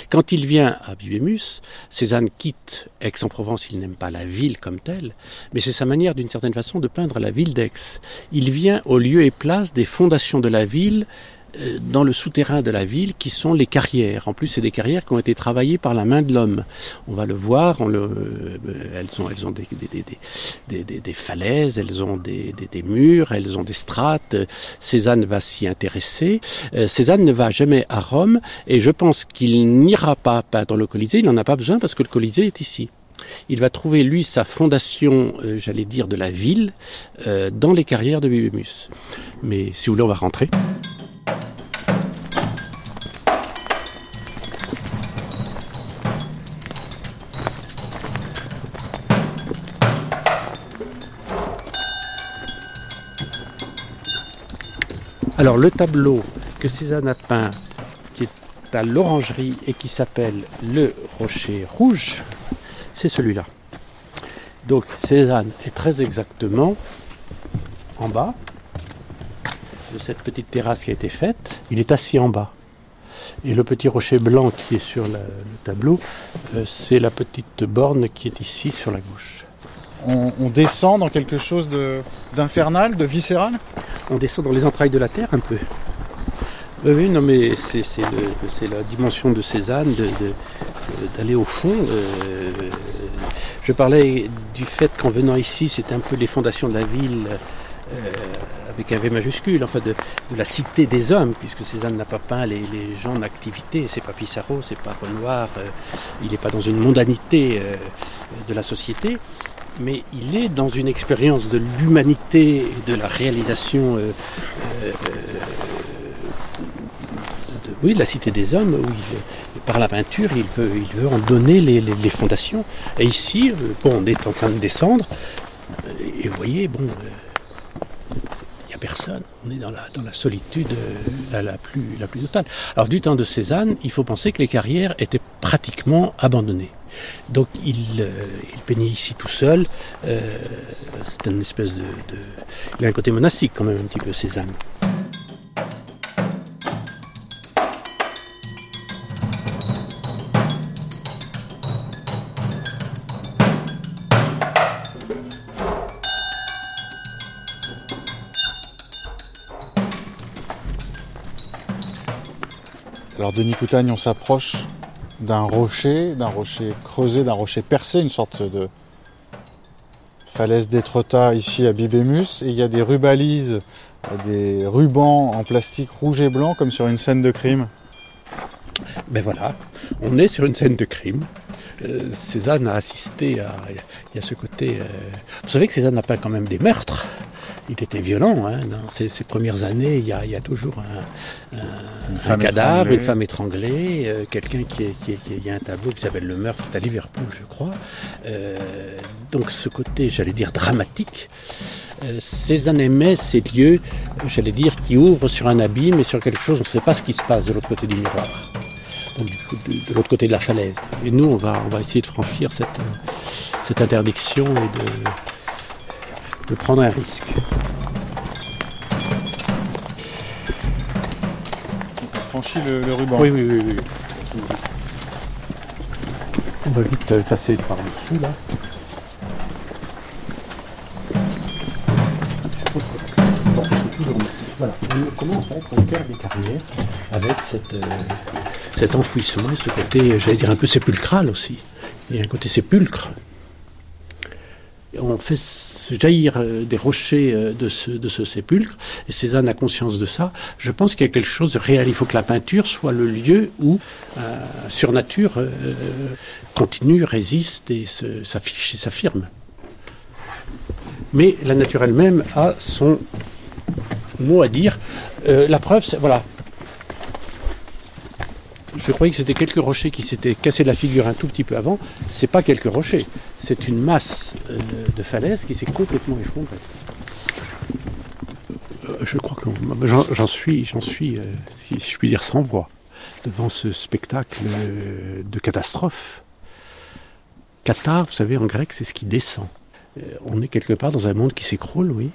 quand il vient à Bibémus, Cézanne quitte Aix-en-Provence, il n'aime pas la ville comme telle, mais c'est sa manière d'une certaine façon de peindre la ville d'Aix. Il vient au lieu et place des fondations de la ville dans le souterrain de la ville qui sont les carrières. En plus, c'est des carrières qui ont été travaillées par la main de l'homme. On va le voir, on le, euh, elles ont, elles ont des, des, des, des falaises, elles ont des, murs, elles ont des strates. Cézanne va s'y intéresser. Euh, Cézanne ne va jamais à Rome et je pense qu'il n'ira pas peindre le Colisée. Il n'en a pas besoin parce que le Colisée est ici. Il va trouver, lui, sa fondation, j'allais dire, de la ville, dans les carrières de Bibémus. Mais si vous voulez, on va rentrer. Alors le tableau que Cézanne a peint, qui est à l'orangerie et qui s'appelle Le Rocher Rouge, c'est celui-là. Donc Cézanne est très exactement en bas. De cette petite terrasse qui a été faite, il est assis en bas. Et le petit rocher blanc qui est sur la- le tableau, euh, c'est la petite borne qui est ici sur la gauche. On, on descend dans quelque chose de- d'infernal, de viscéral? On descend dans les entrailles de la terre un peu. Oui, oui, non, mais c'est la dimension de Cézanne de- de- d'aller au fond. euh, je parlais du fait qu'en venant ici, c'était un peu les fondations de la ville. euh, avec un V majuscule, enfin de, de la cité des hommes, puisque Cézanne n'a pas peint les, les gens en activité, c'est pas Pissarro, c'est pas Renoir, euh, il n'est pas dans une mondanité euh, de la société, mais il est dans une expérience de l'humanité et de la réalisation euh, de, oui, de la cité des hommes, où il, par la peinture, il veut, il veut en donner les, les- fondations. Et ici, bon, on est en train de descendre, et vous voyez, bon, personne. On est dans la, dans la solitude euh, la, plus, la plus totale. Alors, du temps de Cézanne, il faut penser que les carrières étaient pratiquement abandonnées. Donc, il, euh, peignait ici tout seul. Euh, c'est une espèce de, de- Il a un côté monastique, quand même, un petit peu, Cézanne. Alors Denis Coutagne, on s'approche d'un rocher, d'un rocher creusé, d'un rocher percé, une sorte de falaise d'Étretat ici à Bibémus. Et il y a des rubalises, des rubans en plastique rouge et blanc comme sur une scène de crime. Ben voilà, on est sur une scène de crime. Euh, Cézanne a assisté à. Il y a ce côté. euh, Vous savez que Cézanne n'a pas quand même des meurtres. Il était violent. hein, Dans ses, ses premières années, il y a, il y a toujours un, un- cadavre, étranglée. une femme étranglée, euh, quelqu'un qui est, qui est- qui est- Il y a un tableau qui s'appelle Le meurtre à Liverpool, je crois. Euh, donc ce côté, j'allais dire, dramatique. Euh, Cézanne aimait ces lieux, j'allais dire, qui ouvrent sur un abîme et sur quelque chose, on ne sait pas ce qui se passe de l'autre côté du miroir. Donc, de, de l'autre côté de la falaise. Et nous, on va, on va essayer de franchir cette, cette interdiction et de, de prendre un risque. On franchit le, le ruban. Oui, oui, oui, oui. On va vite euh, passer par-dessus, là. Bon, c'est toujours. Voilà. On commence à être au cœur des carrières avec cette, euh, cet enfouissement et ce côté, j'allais dire, un peu sépulcral aussi. Il y a un côté sépulcre. Et on fait jaillir euh, des rochers euh, de ce, sépulcre, et Cézanne a conscience de ça. Je pense qu'il y a quelque chose de réel. Il faut que la peinture soit le lieu où euh, surnature continue, résiste et s'affiche et s'affirme. Mais la nature elle-même a son mot à dire. La preuve, c'est voilà. Je croyais que c'était quelques rochers qui s'étaient cassé la figure un tout petit peu avant. C'est pas quelques rochers, c'est une masse euh, de falaise qui s'est complètement effondrée. Euh, je crois que j'en suis, j'en suis, euh, si je puis dire, sans voix devant ce spectacle de catastrophe. Kata, vous savez, en grec, c'est ce qui descend. On est quelque part dans un monde qui s'écroule, oui.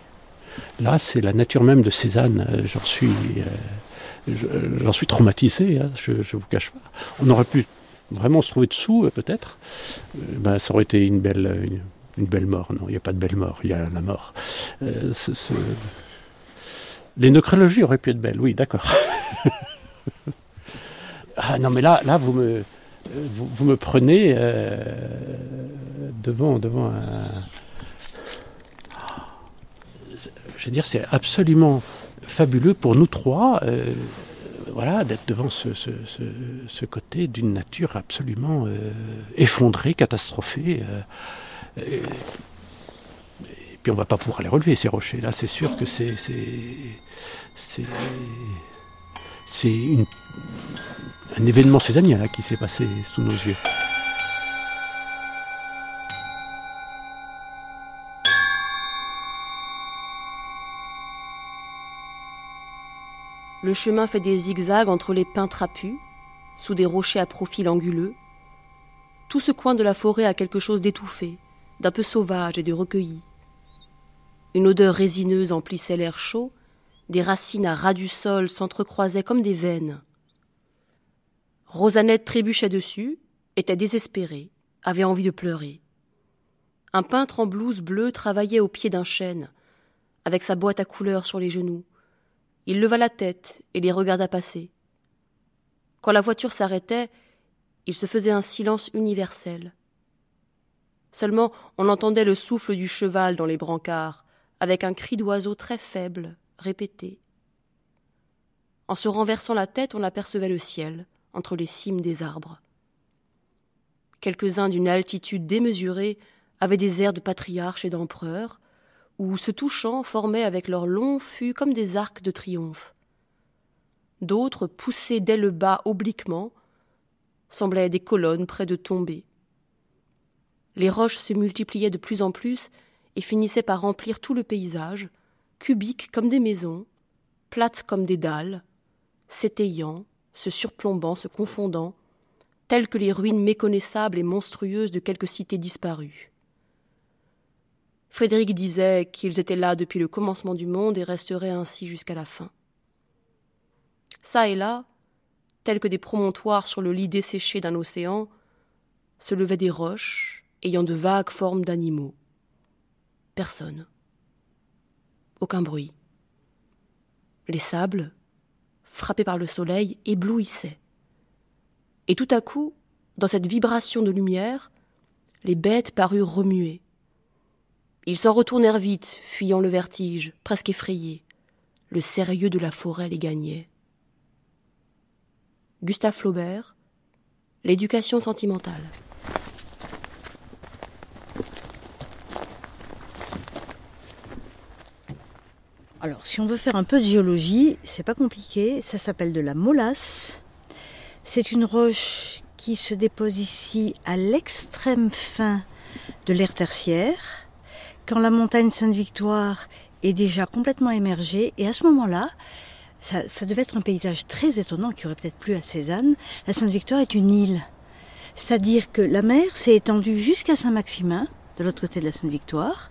Là, c'est la nature même de Cézanne. J'en suis, j'en suis traumatisé. hein, je ne vous cache pas. On aurait pu vraiment se trouver dessous, euh, peut-être. Euh, ben, ça aurait été une belle, une, belle mort. Non, il n'y a pas de belle mort. Il y a la mort. Euh, Les nécrologies auraient pu être belles. Oui, d'accord. ah non, mais là, là, vous me, vous, me prenez devant, devant un je veux dire, c'est absolument fabuleux pour nous trois, euh, voilà, d'être devant ce, côté d'une nature absolument euh, effondrée, catastrophée. euh, et, puis on va pas pouvoir les relever ces rochers. Là, c'est sûr que c'est un événement césanien là qui s'est passé sous nos yeux. Le chemin fait des zigzags entre les pins trapus, sous des rochers à profil anguleux. Tout ce coin de la forêt a quelque chose d'étouffé, d'un peu sauvage et de recueilli. Une odeur résineuse emplissait l'air chaud, des racines à ras du sol s'entrecroisaient comme des veines. Rosanette trébuchait dessus, était désespérée, avait envie de pleurer. Un peintre en blouse bleue travaillait au pied d'un chêne, avec sa boîte à couleurs sur les genoux. Il leva la tête et les regarda passer. Quand la voiture s'arrêtait, il se faisait un silence universel. Seulement on entendait le souffle du cheval dans les brancards, avec un cri d'oiseau très faible, répété. En se renversant la tête, on apercevait le ciel, entre les cimes des arbres. Quelques-uns d'une altitude démesurée avaient des airs de patriarches et d'empereurs, ou, se touchant, formaient avec leurs longs fûts comme des arcs de triomphe. D'autres, poussés dès le bas obliquement, semblaient des colonnes près de tomber. Les roches se multipliaient de plus en plus et finissaient par remplir tout le paysage, cubiques comme des maisons, plates comme des dalles, s'étayant, se surplombant, se confondant, telles que les ruines méconnaissables et monstrueuses de quelques cités disparues. Frédéric disait qu'ils étaient là depuis le commencement du monde et resteraient ainsi jusqu'à la fin. Ça et là, tels que des promontoires sur le lit desséché d'un océan, se levaient des roches ayant de vagues formes d'animaux. Personne. Aucun bruit. Les sables, frappés par le soleil, éblouissaient. Et tout à coup, dans cette vibration de lumière, les bêtes parurent remuer. Ils s'en retournèrent vite, fuyant le vertige, presque effrayés. Le sérieux de la forêt les gagnait. Gustave Flaubert, L'éducation sentimentale. Alors, si on veut faire un peu de géologie, c'est pas compliqué. Ça s'appelle de la molasse. C'est une roche qui se dépose ici à l'extrême fin de l'ère tertiaire, quand la montagne Sainte-Victoire est déjà complètement émergée. Et à ce moment-là, ça, ça, devait être un paysage très étonnant qui aurait peut-être plu à Cézanne. La Sainte-Victoire est une île. C'est-à-dire que la mer s'est étendue jusqu'à Saint-Maximin, de l'autre côté de la Sainte-Victoire,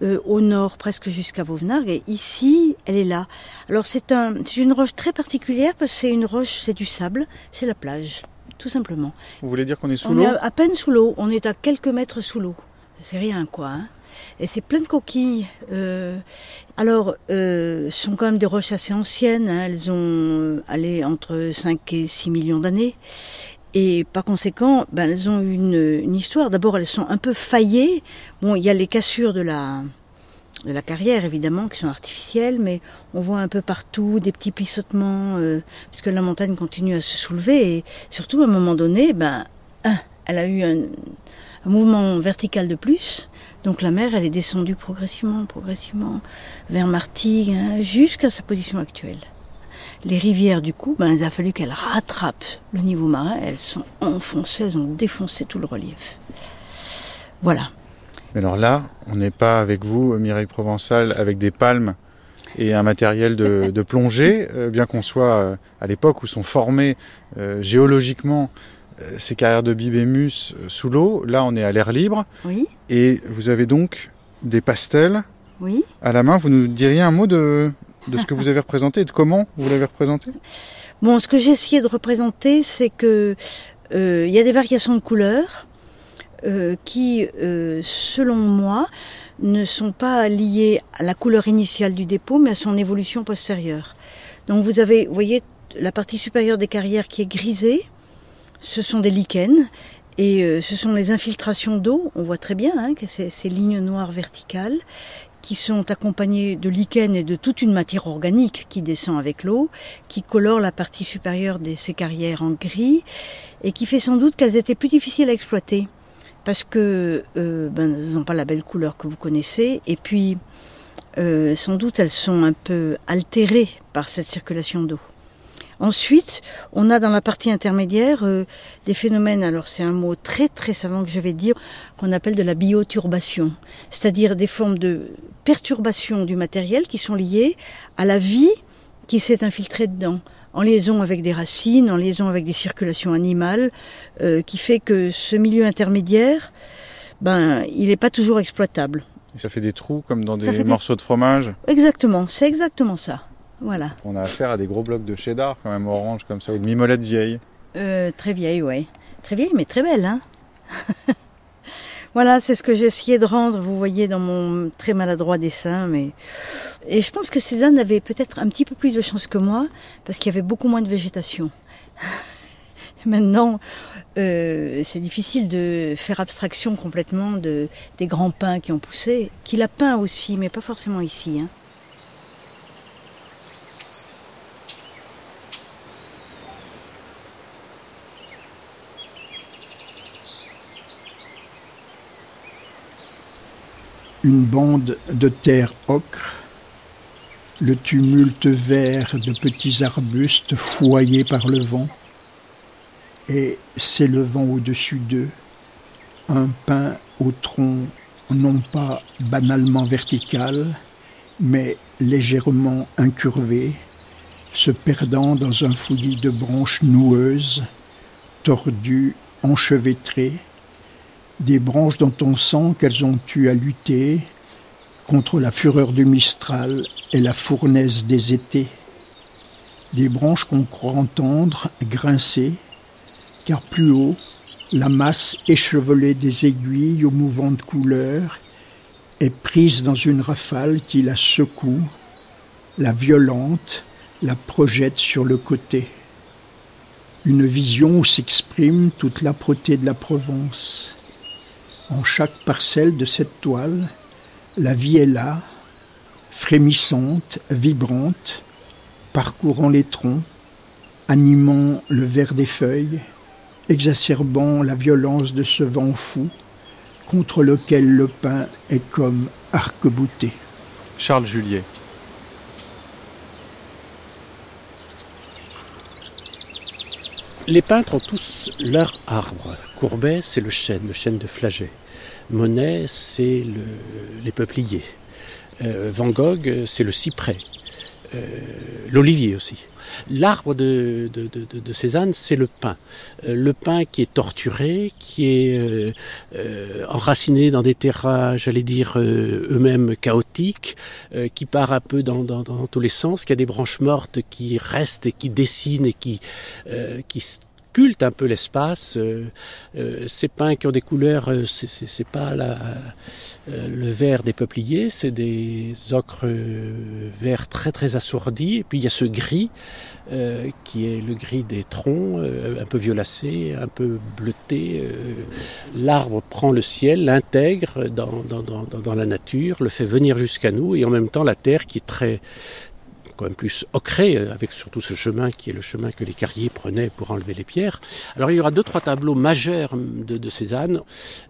euh, au nord presque jusqu'à Vauvenargues, et ici, elle est là. Alors c'est un, une roche très particulière parce que c'est une roche, c'est du sable, c'est la plage, tout simplement. Vous voulez dire qu'on est sous On l'eau? est à, à peine sous l'eau, on est à quelques mètres sous l'eau. C'est rien quoi. Hein. Et c'est plein de coquilles. Euh, alors, euh, ce sont quand même des roches assez anciennes. Hein. Elles ont allé entre 5 et 6 millions d'années. Et par conséquent, ben, elles ont une, une histoire. D'abord, elles sont un peu faillées. Bon, il y a les cassures de la, de la carrière, évidemment, qui sont artificielles, mais on voit un peu partout des petits pissotements, euh, puisque la montagne continue à se soulever. Et surtout, à un moment donné, ben, elle a eu un mouvement vertical de plus. Donc la mer, elle est descendue progressivement, progressivement vers Martigues, hein, jusqu'à sa position actuelle. Les rivières, du coup, ben, il a fallu qu'elles rattrapent le niveau marin. Elles sont enfoncées, elles ont défoncé tout le relief. Voilà. Mais alors là, on n'est pas avec vous, Mireille Provençal, avec des palmes et un matériel de, de plongée, euh, bien qu'on soit euh, à l'époque où sont formées euh, géologiquement ces carrières de bibémus euh, sous l'eau. Là, on est à l'air libre. Oui. Et vous avez donc des pastels Oui. à la main. Vous nous diriez un mot de, de ce que vous avez représenté et de comment vous l'avez représenté? Bon, ce que j'ai essayé de représenter, c'est que euh, il y a des variations de couleurs euh, qui, euh, selon moi, ne sont pas liées à la couleur initiale du dépôt, mais à son évolution postérieure. Donc vous avez, vous voyez, la partie supérieure des carrières qui est grisée, ce sont des lichens. Et euh, ce sont les infiltrations d'eau, on voit très bien hein, que ces lignes noires verticales qui sont accompagnées de lichens et de toute une matière organique qui descend avec l'eau, qui colore la partie supérieure de ces carrières en gris et qui fait sans doute qu'elles étaient plus difficiles à exploiter parce que euh, ben, n'ont pas la belle couleur que vous connaissez et puis euh, sans doute elles sont un peu altérées par cette circulation d'eau. Ensuite, on a dans la partie intermédiaire euh, des phénomènes, alors c'est un mot très très savant que je vais dire, qu'on appelle de la bioturbation, c'est-à-dire des formes de perturbation du matériel qui sont liées à la vie qui s'est infiltrée dedans, en liaison avec des racines, en liaison avec des circulations animales, euh, qui fait que ce milieu intermédiaire, ben, il n'est pas toujours exploitable. Et ça fait des trous comme dans des- morceaux de fromage? Exactement, c'est exactement ça. Voilà. On a affaire à des gros blocs de cheddar, quand même orange comme ça, ou de mimolette vieille. Euh, très vieille, ouais. Très vieille, mais très belle, hein. voilà, c'est ce que j'ai essayé de rendre, vous voyez, dans mon très maladroit dessin. Mais... Et je pense que Cézanne avait peut-être un petit peu plus de chance que moi, parce qu'il y avait beaucoup moins de végétation. Maintenant, euh, c'est difficile de faire abstraction complètement de, des grands pins qui ont poussé, qu'il a peint aussi, mais pas forcément ici. Hein. Une bande de terre ocre, le tumulte vert de petits arbustes foyés par le vent, et s'élevant au-dessus d'eux, un pin au tronc non pas banalement vertical, mais légèrement incurvé, se perdant dans un fouillis de branches noueuses, tordues, enchevêtrées, des branches dont on sent qu'elles ont eu à lutter contre la fureur du Mistral et la fournaise des étés, des branches qu'on croit entendre grincer, car plus haut, la masse échevelée des aiguilles aux mouvantes couleurs est prise dans une rafale qui la secoue, la violente, la projette sur le côté. Une vision où s'exprime toute l'âpreté de la Provence. En chaque parcelle de cette toile, la vie est là, frémissante, vibrante, parcourant les troncs, animant le vert des feuilles, exacerbant la violence de ce vent fou contre lequel le pain est comme arc-bouté. Charles. Les peintres ont tous leur arbre. Courbet, c'est le chêne, le chêne de Flagey. Monet, c'est le, les peupliers. Euh, Van Gogh, c'est le cyprès. Euh, L'olivier aussi. L'arbre de, Cézanne, c'est le pin. Euh, le pin qui est torturé, qui est euh, euh, enraciné dans des terrains, j'allais dire, euh, eux-mêmes chaotiques, euh, qui part un peu dans, dans, tous les sens, qui a des branches mortes qui restent et qui dessinent et qui, qui un peu l'espace. ces pins qui ont des couleurs, c'est pas la euh, le vert des peupliers, c'est des ocres euh, verts très très assourdis. Et puis il y a ce gris euh, qui est le gris des troncs, euh, un peu violacé, un peu bleuté. Euh, L'arbre prend le ciel, l'intègre dans, dans, dans, dans, la nature, le fait venir jusqu'à nous et en même temps la terre qui est très quand même plus ocré, avec surtout ce chemin qui est le chemin que les carriers prenaient pour enlever les pierres. Alors il y aura deux, trois tableaux majeurs de, de Cézanne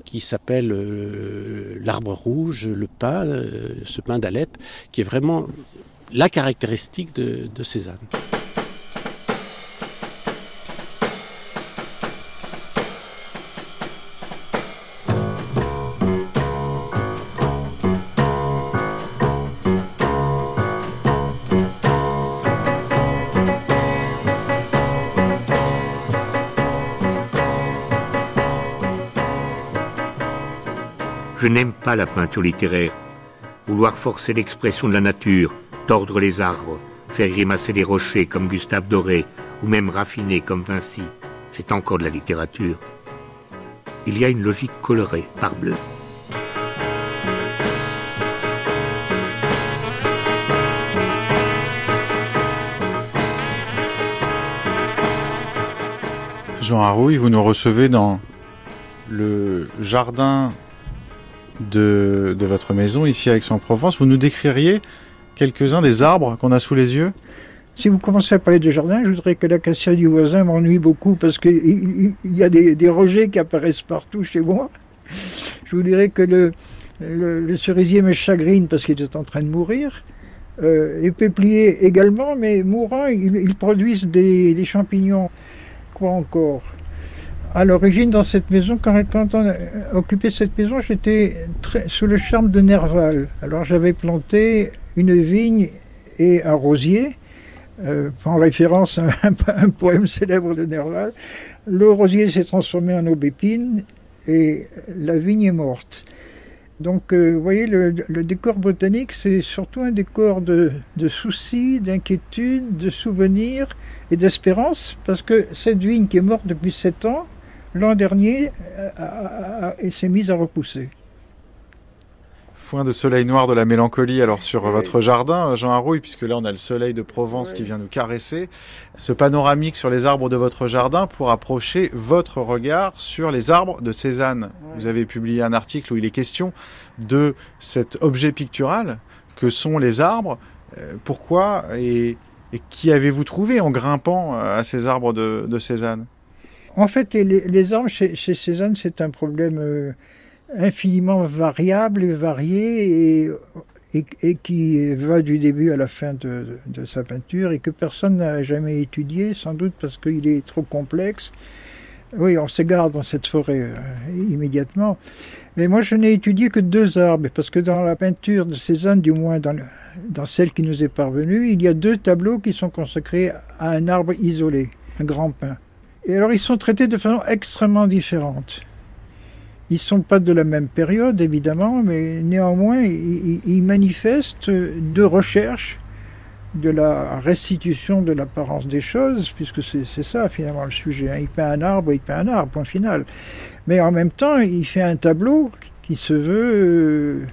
qui s'appellent euh, L'arbre rouge, le pain, euh, ce pain d'Alep, qui est vraiment la caractéristique de, de Cézanne. Je n'aime pas la peinture littéraire. Vouloir forcer l'expression de la nature, tordre les arbres, faire grimacer les rochers comme Gustave Doré, ou même raffiner comme Vinci, c'est encore de la littérature. Il y a une logique colorée, par bleu. Jean Harouille, vous nous recevez dans le jardin de, votre maison ici à Aix-en-Provence. Vous nous décririez quelques-uns des arbres qu'on a sous les yeux? Si vous commencez à parler de jardin, je voudrais que l'acacia du voisin m'ennuie beaucoup parce qu'il il, y a des, des, qui apparaissent partout chez moi. Je vous dirais que le, cerisier me chagrine parce qu'il est en train de mourir. Euh, les peupliers également, mais mourant, ils, produisent des champignons. Quoi encore? À l'origine, dans cette maison, quand, quand, on a occupé cette maison, j'étais sous le charme de Nerval. Alors j'avais planté une vigne et un rosier, euh, en référence à un, poème célèbre de Nerval. Le rosier s'est transformé en aubépine et la vigne est morte. Donc, euh, vous voyez, le, décor botanique, c'est surtout un décor de, soucis, d'inquiétudes, de souvenirs et d'espérance, parce que cette vigne qui est morte depuis sept ans, l'an dernier, euh, a- a- a- a- s'est mise à repousser. Foin de soleil noir de la mélancolie alors sur votre jardin, Jean Harouille, puisque là on a le soleil de Provence qui vient nous caresser. Ce panoramique sur les arbres de votre jardin pour approcher votre regard sur les arbres de Cézanne. Vous avez publié un article où il est question de cet objet pictural que sont les arbres. Euh, Pourquoi et, et qui avez-vous trouvé en grimpant euh, à ces arbres de, de Cézanne? En fait, les, arbres chez, Cézanne, c'est un problème euh, infiniment variable et varié et, qui va du début à la fin de, de sa peinture et que personne n'a jamais étudié, sans doute parce qu'il est trop complexe. Oui, on s'égare dans cette forêt euh, immédiatement. Mais moi, je n'ai étudié que deux arbres, parce que dans la peinture de Cézanne, du moins dans, le- dans celle qui nous est parvenue, il y a deux tableaux qui sont consacrés à un arbre isolé, un grand pin. Et alors, ils sont traités de façon extrêmement différente. Ils ne sont pas de la même période, évidemment, mais néanmoins, ils, manifestent deux recherches de la restitution de l'apparence des choses, puisque c'est c'est ça finalement le sujet. hein. Il peint un arbre, il peint un arbre, point final. Mais en même temps, il fait un tableau qui se veut euh,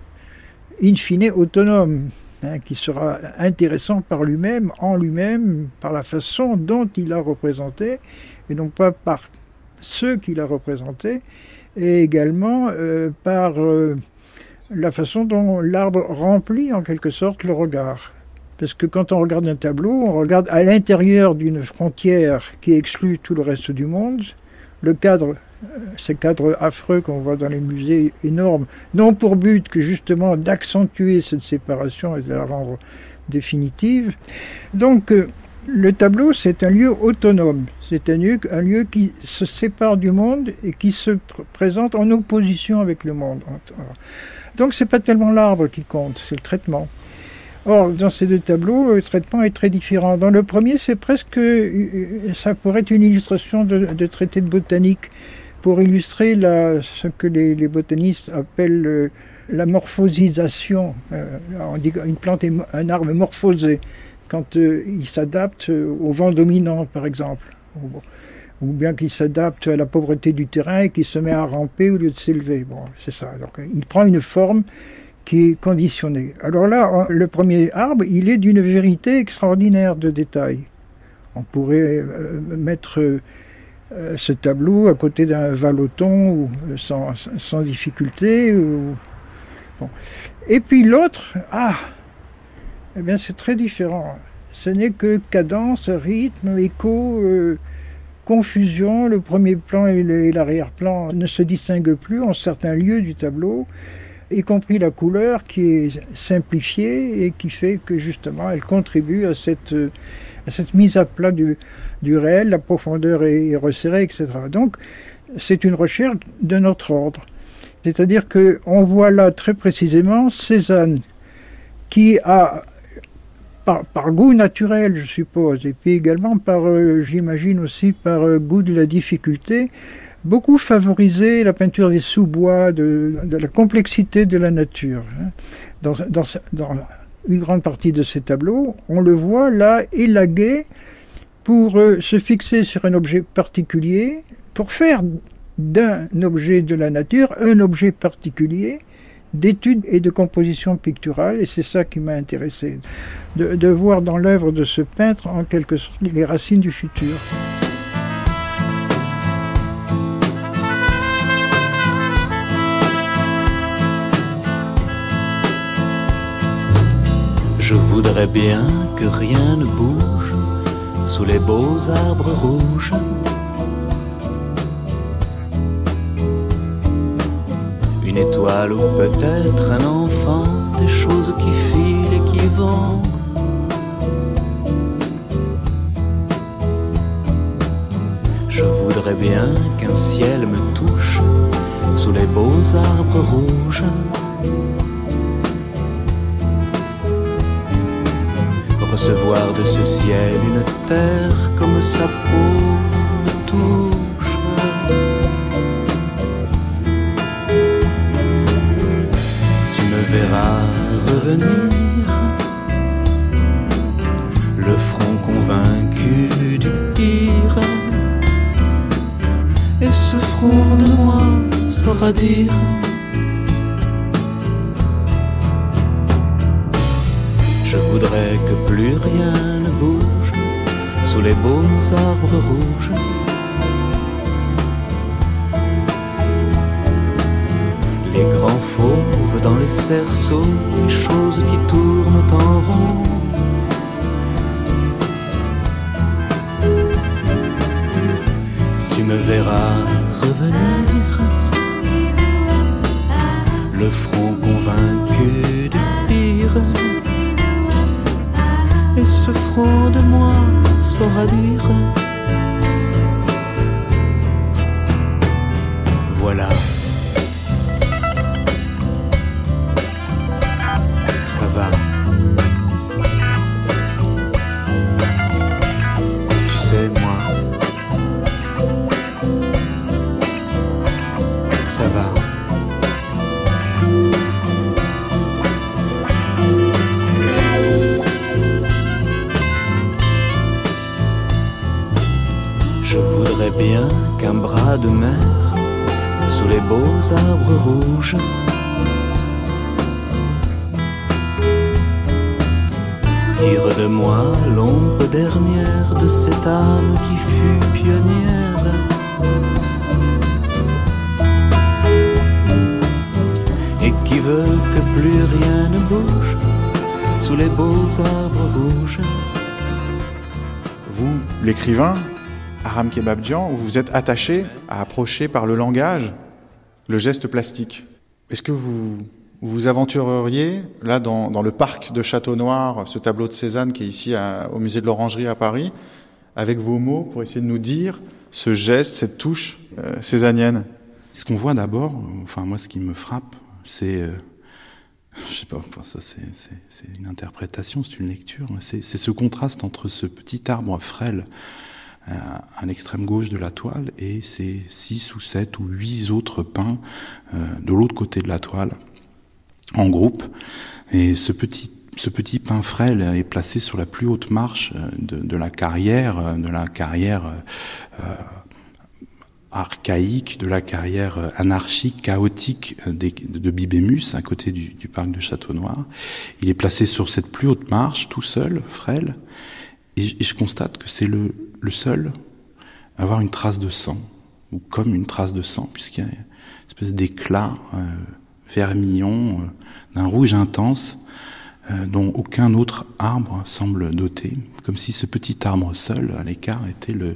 in fine autonome, hein, qui sera intéressant par lui-même, en lui-même, par la façon dont il a représenté, et non pas par ceux qu'il a représentés, et également euh, par euh, la façon dont l'arbre remplit en quelque sorte le regard. Parce que quand on regarde un tableau, on regarde à l'intérieur d'une frontière qui exclut tout le reste du monde. Le cadre, euh, ces cadres affreux qu'on voit dans les musées énormes, n'ont pour but que justement d'accentuer cette séparation et de la rendre définitive. Donc le tableau, c'est un lieu autonome. C'est un lieu, un lieu qui se sépare du monde et qui se pr- présente en opposition avec le monde. Donc c'est pas tellement l'arbre qui compte, c'est le traitement. Or, dans ces deux tableaux, le traitement est très différent. Dans le premier, c'est presque, euh, ça pourrait être une illustration de, de traité de botanique pour illustrer ce que les, botanistes appellent euh, la morphosisation. Euh, on dit qu'une plante est un arbre morphosé quand euh, il s'adapte euh, au vent dominant, par exemple, ou, bien qu'il s'adapte à la pauvreté du terrain et qu'il se met à ramper au lieu de s'élever. Bon, c'est ça. Donc, il prend une forme qui est conditionnée. Alors là, le premier arbre, il est d'une vérité extraordinaire de détail. On pourrait euh, mettre ce tableau à côté d'un valoton sans, sans difficulté. Et puis l'autre, ah, eh bien c'est très différent. Ce n'est que cadence, rythme, écho, euh, confusion. Le premier plan et l'arrière-plan ne se distinguent plus en certains lieux du tableau, y compris la couleur qui est simplifiée et qui fait que justement elle contribue à cette, mise à plat du, du réel, la profondeur est, est resserrée, etc. Donc c'est une recherche de notre ordre. C'est-à-dire qu'on voit là très précisément Cézanne qui a par, goût naturel, je suppose, et puis également par, euh, j'imagine aussi par euh, goût de la difficulté, beaucoup favorisé la peinture des sous-bois, de, la complexité de la nature. hein. Dans une grande partie de ces tableaux, on le voit là élagué pour euh, se fixer sur un objet particulier, pour faire d'un objet de la nature un objet particulier d'étude et de composition picturale, et c'est ça qui m'a intéressé, de, de voir dans l'œuvre de ce peintre en quelque sorte les racines du futur. Je voudrais bien que rien ne bouge sous les beaux arbres rouges. Une étoile ou peut-être un enfant, des choses qui filent et qui vont. Je voudrais bien qu'un ciel me touche sous les beaux arbres rouges. recevoir de ce ciel une terre comme sa peau touche. Revenir. Le front convaincu du pire. Et ce front de moi saura dire. Je voudrais que plus rien ne bouge sous les beaux arbres rouges. Les grands fauves dans les cerceaux, les choses qui tournent en rond. Tu me verras revenir, le front convaincu du pire. Et ce front de moi saura dire Voilà. L'écrivain, Aram Kebabjian, vous vous êtes attaché à approcher par le langage le geste plastique. Est-ce que vous vous aventureriez, là, dans, le parc de Château Noir, ce tableau de Cézanne qui est ici au musée de l'Orangerie à Paris, avec vos mots pour essayer de nous dire ce geste, cette touche euh, cézannienne Ce qu'on voit d'abord, enfin moi ce qui me frappe, c'est, euh, je sais pas, ça c'est une interprétation, c'est une lecture, c'est ce contraste entre ce petit arbre frêle euh, à l'extrême gauche de la toile et ces six ou sept ou huit autres pins euh, de l'autre côté de la toile en groupe. Et ce petit ce petit pin frêle est placé sur la plus haute marche de, de la carrière, de la carrière euh, archaïque, de la carrière anarchique, chaotique des, de Bibémus, à côté du, parc de Château-Noir. Il est placé sur cette plus haute marche, tout seul, frêle, et, je constate que c'est le, seul à avoir une trace de sang, ou comme une trace de sang, puisqu'il y a une espèce d'éclat euh, vermillon, euh, d'un rouge intense, euh, dont aucun autre arbre semble doté, comme si ce petit arbre seul, à l'écart, était le,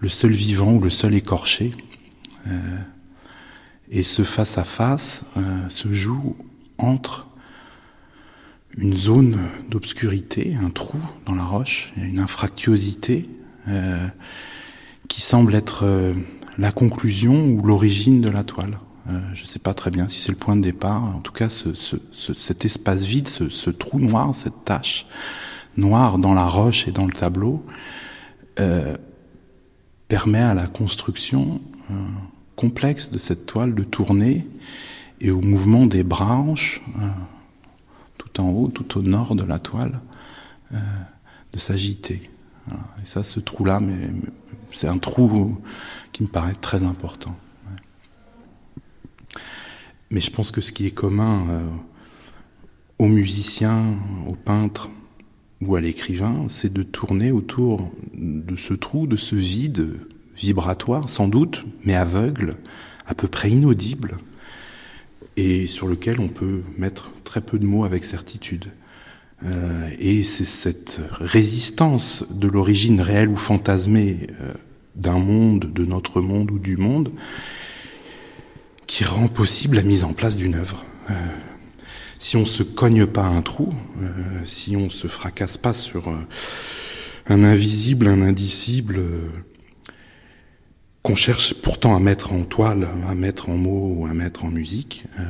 le seul vivant ou le seul écorché. et ce face-à-face -face, se joue entre une zone d'obscurité, un trou dans la roche, une infractuosité euh, qui semble être euh, la conclusion ou l'origine de la toile. Euh, je ne sais pas très bien si c'est le point de départ. En tout cas, ce, ce, cet espace vide, ce, trou noir, cette tache noire dans la roche et dans le tableau, euh, permet à la construction euh, complexe de cette toile de tourner et au mouvement des branches tout en haut, tout au nord de la toile, euh, de s'agiter. Et ça, ce trou-là, c'est un trou qui me paraît très important. Mais je pense que ce qui est commun euh, aux musiciens, aux peintres ou à l'écrivain, c'est de tourner autour de ce trou, de ce vide vibratoire, sans doute, mais aveugle, à peu près inaudible, et sur lequel on peut mettre très peu de mots avec certitude. Euh, et c'est cette résistance de l'origine réelle ou fantasmée euh, d'un monde, de notre monde ou du monde, qui rend possible la mise en place d'une œuvre. Euh, si on se cogne pas un trou, euh, si on se fracasse pas sur euh, un invisible, un indicible, qu'on cherche pourtant à mettre en toile, à mettre en mots ou à mettre en musique, euh,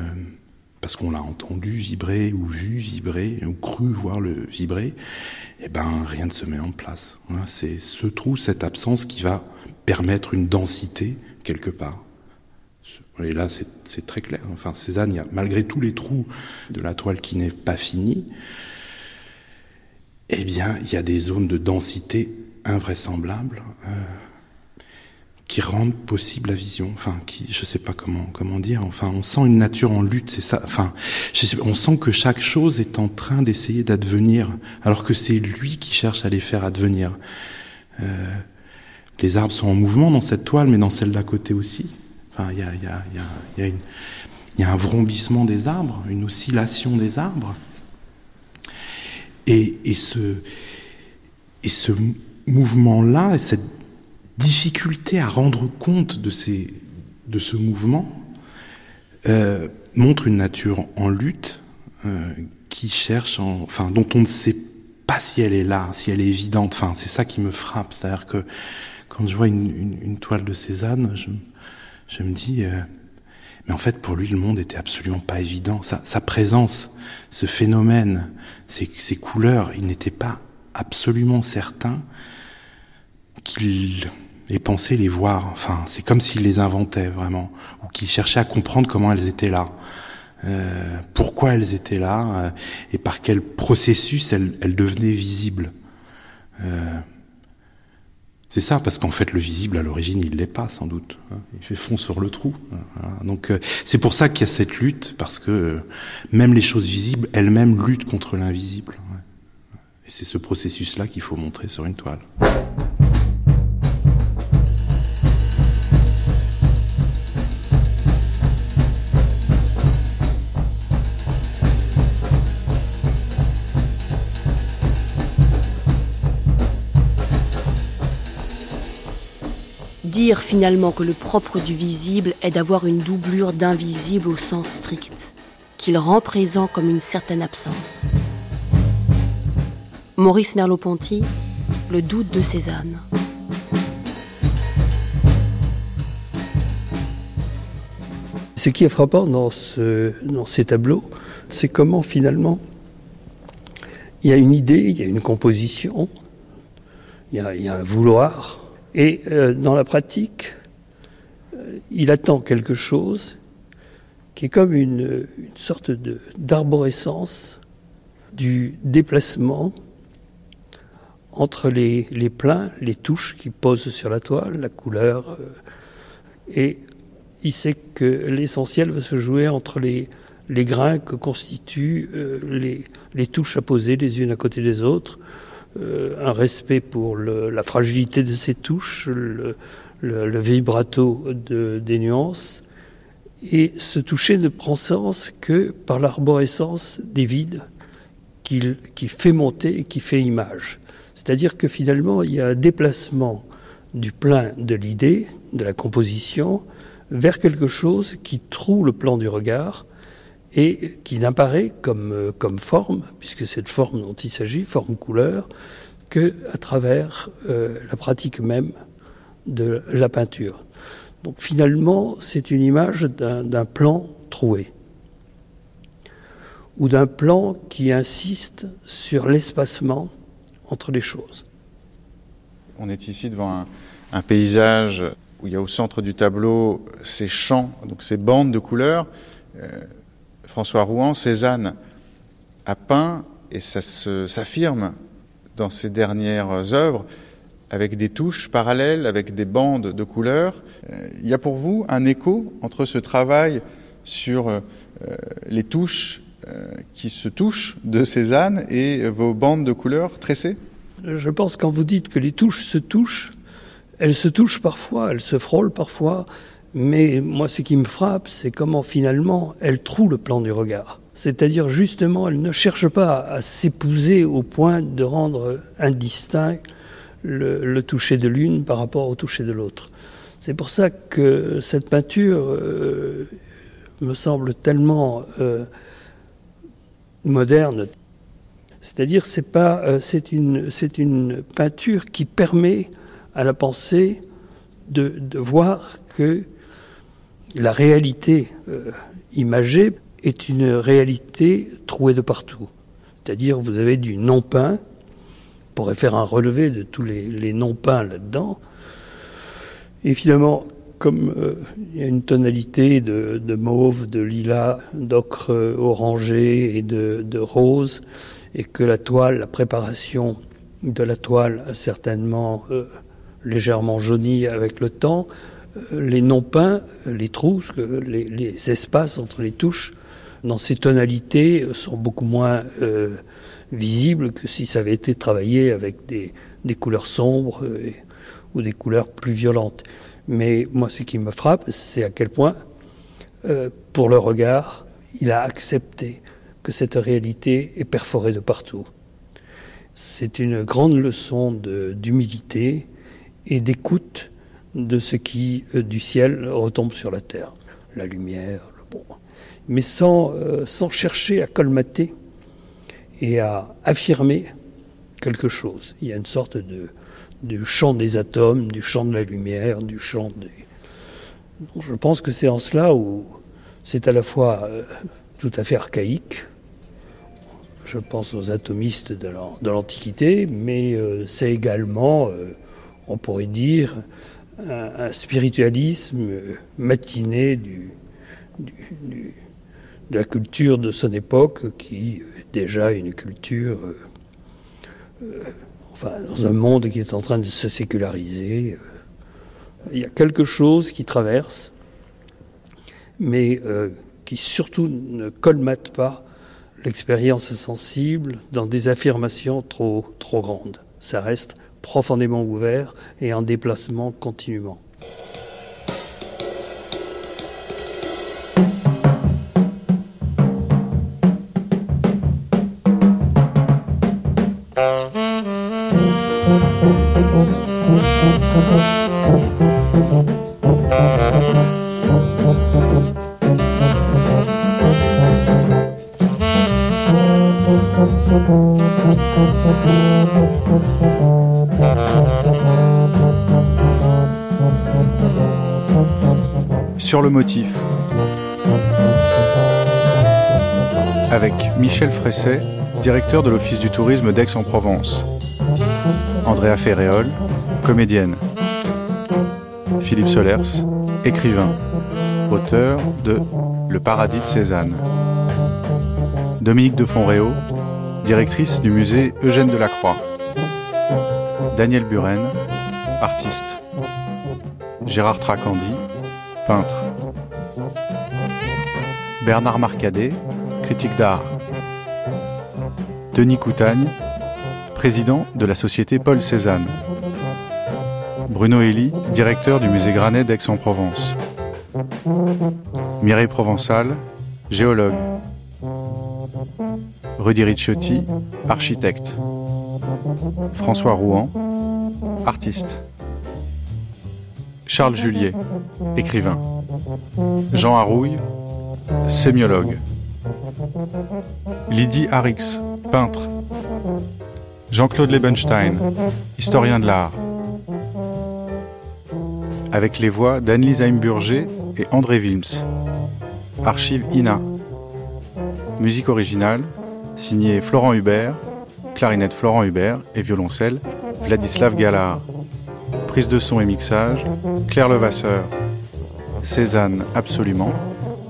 parce qu'on l'a entendu vibrer ou vu vibrer ou cru voir le vibrer, eh ben rien ne se met en place. Hein. C'est ce trou, cette absence qui va permettre une densité quelque part. Et là, c'est très clair. Enfin, Cézanne, malgré tous les trous de la toile qui n'est pas finie, eh bien, il y a des zones de densité invraisemblables euh, qui rendent possible la vision. Enfin, qui, je sais pas comment comment dire. Enfin, on sent une nature en lutte. C'est ça. Enfin, on sent que chaque chose est en train d'essayer d'advenir, alors que c'est lui qui cherche à les faire advenir. Euh, les arbres sont en mouvement dans cette toile, mais dans celle d'à côté aussi. Il y a, un vrombissement des arbres, une oscillation des arbres. Et, ce, mouvement-là, cette difficulté à rendre compte de, ce mouvement, euh, montre une nature en lutte euh, qui cherche, dont on ne sait pas si elle est là, si elle est évidente. C'est ça qui me frappe. C'est-à-dire que quand je vois une, toile de Cézanne, je, je me dis, euh, mais en fait, pour lui, le monde était absolument pas évident. Sa, présence, ce phénomène, ces, couleurs, il n'était pas absolument certain qu'il ait pensé les voir. Enfin, c'est comme s'il les inventait vraiment, ou qu'il cherchait à comprendre comment elles étaient là. Euh, pourquoi elles étaient là euh, et par quel processus elles, devenaient visibles. C'est ça, parce qu'en fait, le visible, à l'origine, il l'est pas, sans doute. Il fait fond sur le trou. Voilà. Donc, euh, c'est pour ça qu'il y a cette lutte, parce que euh, même les choses visibles, elles-mêmes luttent contre l'invisible. Et c'est ce processus-là qu'il faut montrer sur une toile. Dire finalement que le propre du visible est d'avoir une doublure d'invisible au sens strict, qu'il rend présent comme une certaine absence. Maurice Merleau-Ponty, Le doute de Cézanne. Ce qui est frappant dans, ce, dans ces tableaux, c'est comment finalement il y a une idée, il y a une composition, il y a un vouloir, et euh, dans la pratique, euh, il attend quelque chose qui est comme une, sorte d'arborescence du déplacement entre les, les, pleins, les touches qui posent sur la toile, la couleur. Euh, et il sait que l'essentiel va se jouer entre les, grains que constituent les, touches à poser les unes à côté des autres, un respect pour la fragilité de ces touches, le, vibrato de, des nuances. Et ce toucher ne prend sens que par l'arborescence des vides qui, qui fait monter et qui fait image. C'est-à-dire que finalement, il y a un déplacement du plein de l'idée, de la composition, vers quelque chose qui troue le plan du regard et qui n'apparaît comme, comme forme, puisque cette forme dont il s'agit, forme-couleur, que à travers euh, la pratique même de la peinture. Donc finalement, c'est une image d'un plan troué, ou d'un plan qui insiste sur l'espacement entre les choses. On est ici devant un, un, paysage où il y a au centre du tableau ces champs, donc ces bandes de couleurs. Euh, François Rouen, Cézanne a peint, et ça s'affirme dans ses dernières œuvres, avec des touches parallèles, avec des bandes de couleurs. Euh, il y a pour vous un écho entre ce travail sur euh, les touches euh, qui se touchent de Cézanne et vos bandes de couleurs tressées? Je pense quand vous dites que les touches se touchent, elles se touchent parfois, elles se frôlent parfois, mais moi ce qui me frappe, c'est comment finalement elles trouent le plan du regard. C'est-à-dire justement, elles ne cherchent pas à s'épouser au point de rendre indistinct le, toucher de l'une par rapport au toucher de l'autre. C'est pour ça que cette peinture euh, me semble tellement euh, moderne. C'est-à-dire, c'est euh, une, une peinture qui permet à la pensée de voir que la réalité euh, imagée est une réalité trouée de partout. C'est-à-dire, vous avez du non-peint, on pourrait faire un relevé de tous les, non-peints là-dedans. Et finalement, comme euh, il y a une tonalité de, mauve, de lilas, d'ocre orangé et de, rose, et que la toile, la préparation de la toile a certainement euh, légèrement jauni avec le temps, euh, les non peints, les trous, les, espaces entre les touches, dans ces tonalités, sont beaucoup moins euh, visibles que si ça avait été travaillé avec des, couleurs sombres ou des couleurs plus violentes. Mais moi, ce qui me frappe, c'est à quel point, euh, pour le regard, il a accepté que cette réalité est perforée de partout. C'est une grande leçon d'humilité et d'écoute de ce qui, euh, du ciel, retombe sur la terre. La lumière, le bon. Mais sans, euh, sans chercher à colmater et à affirmer quelque chose. Il y a une sorte de, du chant des atomes, du chant de la lumière, du chant des... Je pense que c'est en cela où c'est à la fois euh, tout à fait archaïque, je pense aux atomistes de l'Antiquité, mais c'est également, on pourrait dire, un, spiritualisme matiné du, du, de la culture de son époque, qui est déjà une culture euh, enfin, dans un monde qui est en train de se séculariser. Il y a quelque chose qui traverse, mais euh, qui surtout ne colmate pas l'expérience sensible dans des affirmations trop, trop grandes. Ça reste profondément ouvert et en déplacement continuellement. Sur le motif. Avec Michel Fresset, directeur de l'Office du tourisme d'Aix-en-Provence. Andrea Ferréol, comédienne. Philippe Solers, écrivain, auteur de Le paradis de Cézanne. Dominique de Fonréau, directrice du musée Eugène Delacroix. Daniel Buren, artiste. Gérard Tracandi, peintre. Bernard Marcadet, critique d'art. Denis Coutagne, président de la société Paul Cézanne. Bruno Elie, directeur du musée Granet d'Aix-en-Provence. Mireille Provençal, géologue. Rudy Ricciotti, architecte. François Rouen, artiste. Charles Juliet, écrivain. Jean Harouille, sémiologue. Lydie Harix, peintre. Jean-Claude Lebenstein, historien de l'art. Avec les voix d'Annelise Heimburger et André Wilms. Archive INA. Musique originale, signée Florent Hubert, clarinette Florent Hubert et violoncelle Vladislav Galard. Prise de son et mixage, Claire Levasseur. Cézanne Absolument,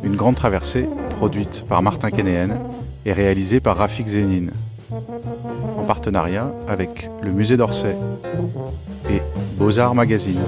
une grande traversée, produite par Martin Kénéen et réalisée par Rafik Zénine, en partenariat avec le Musée d'Orsay et Beaux-Arts Magazine.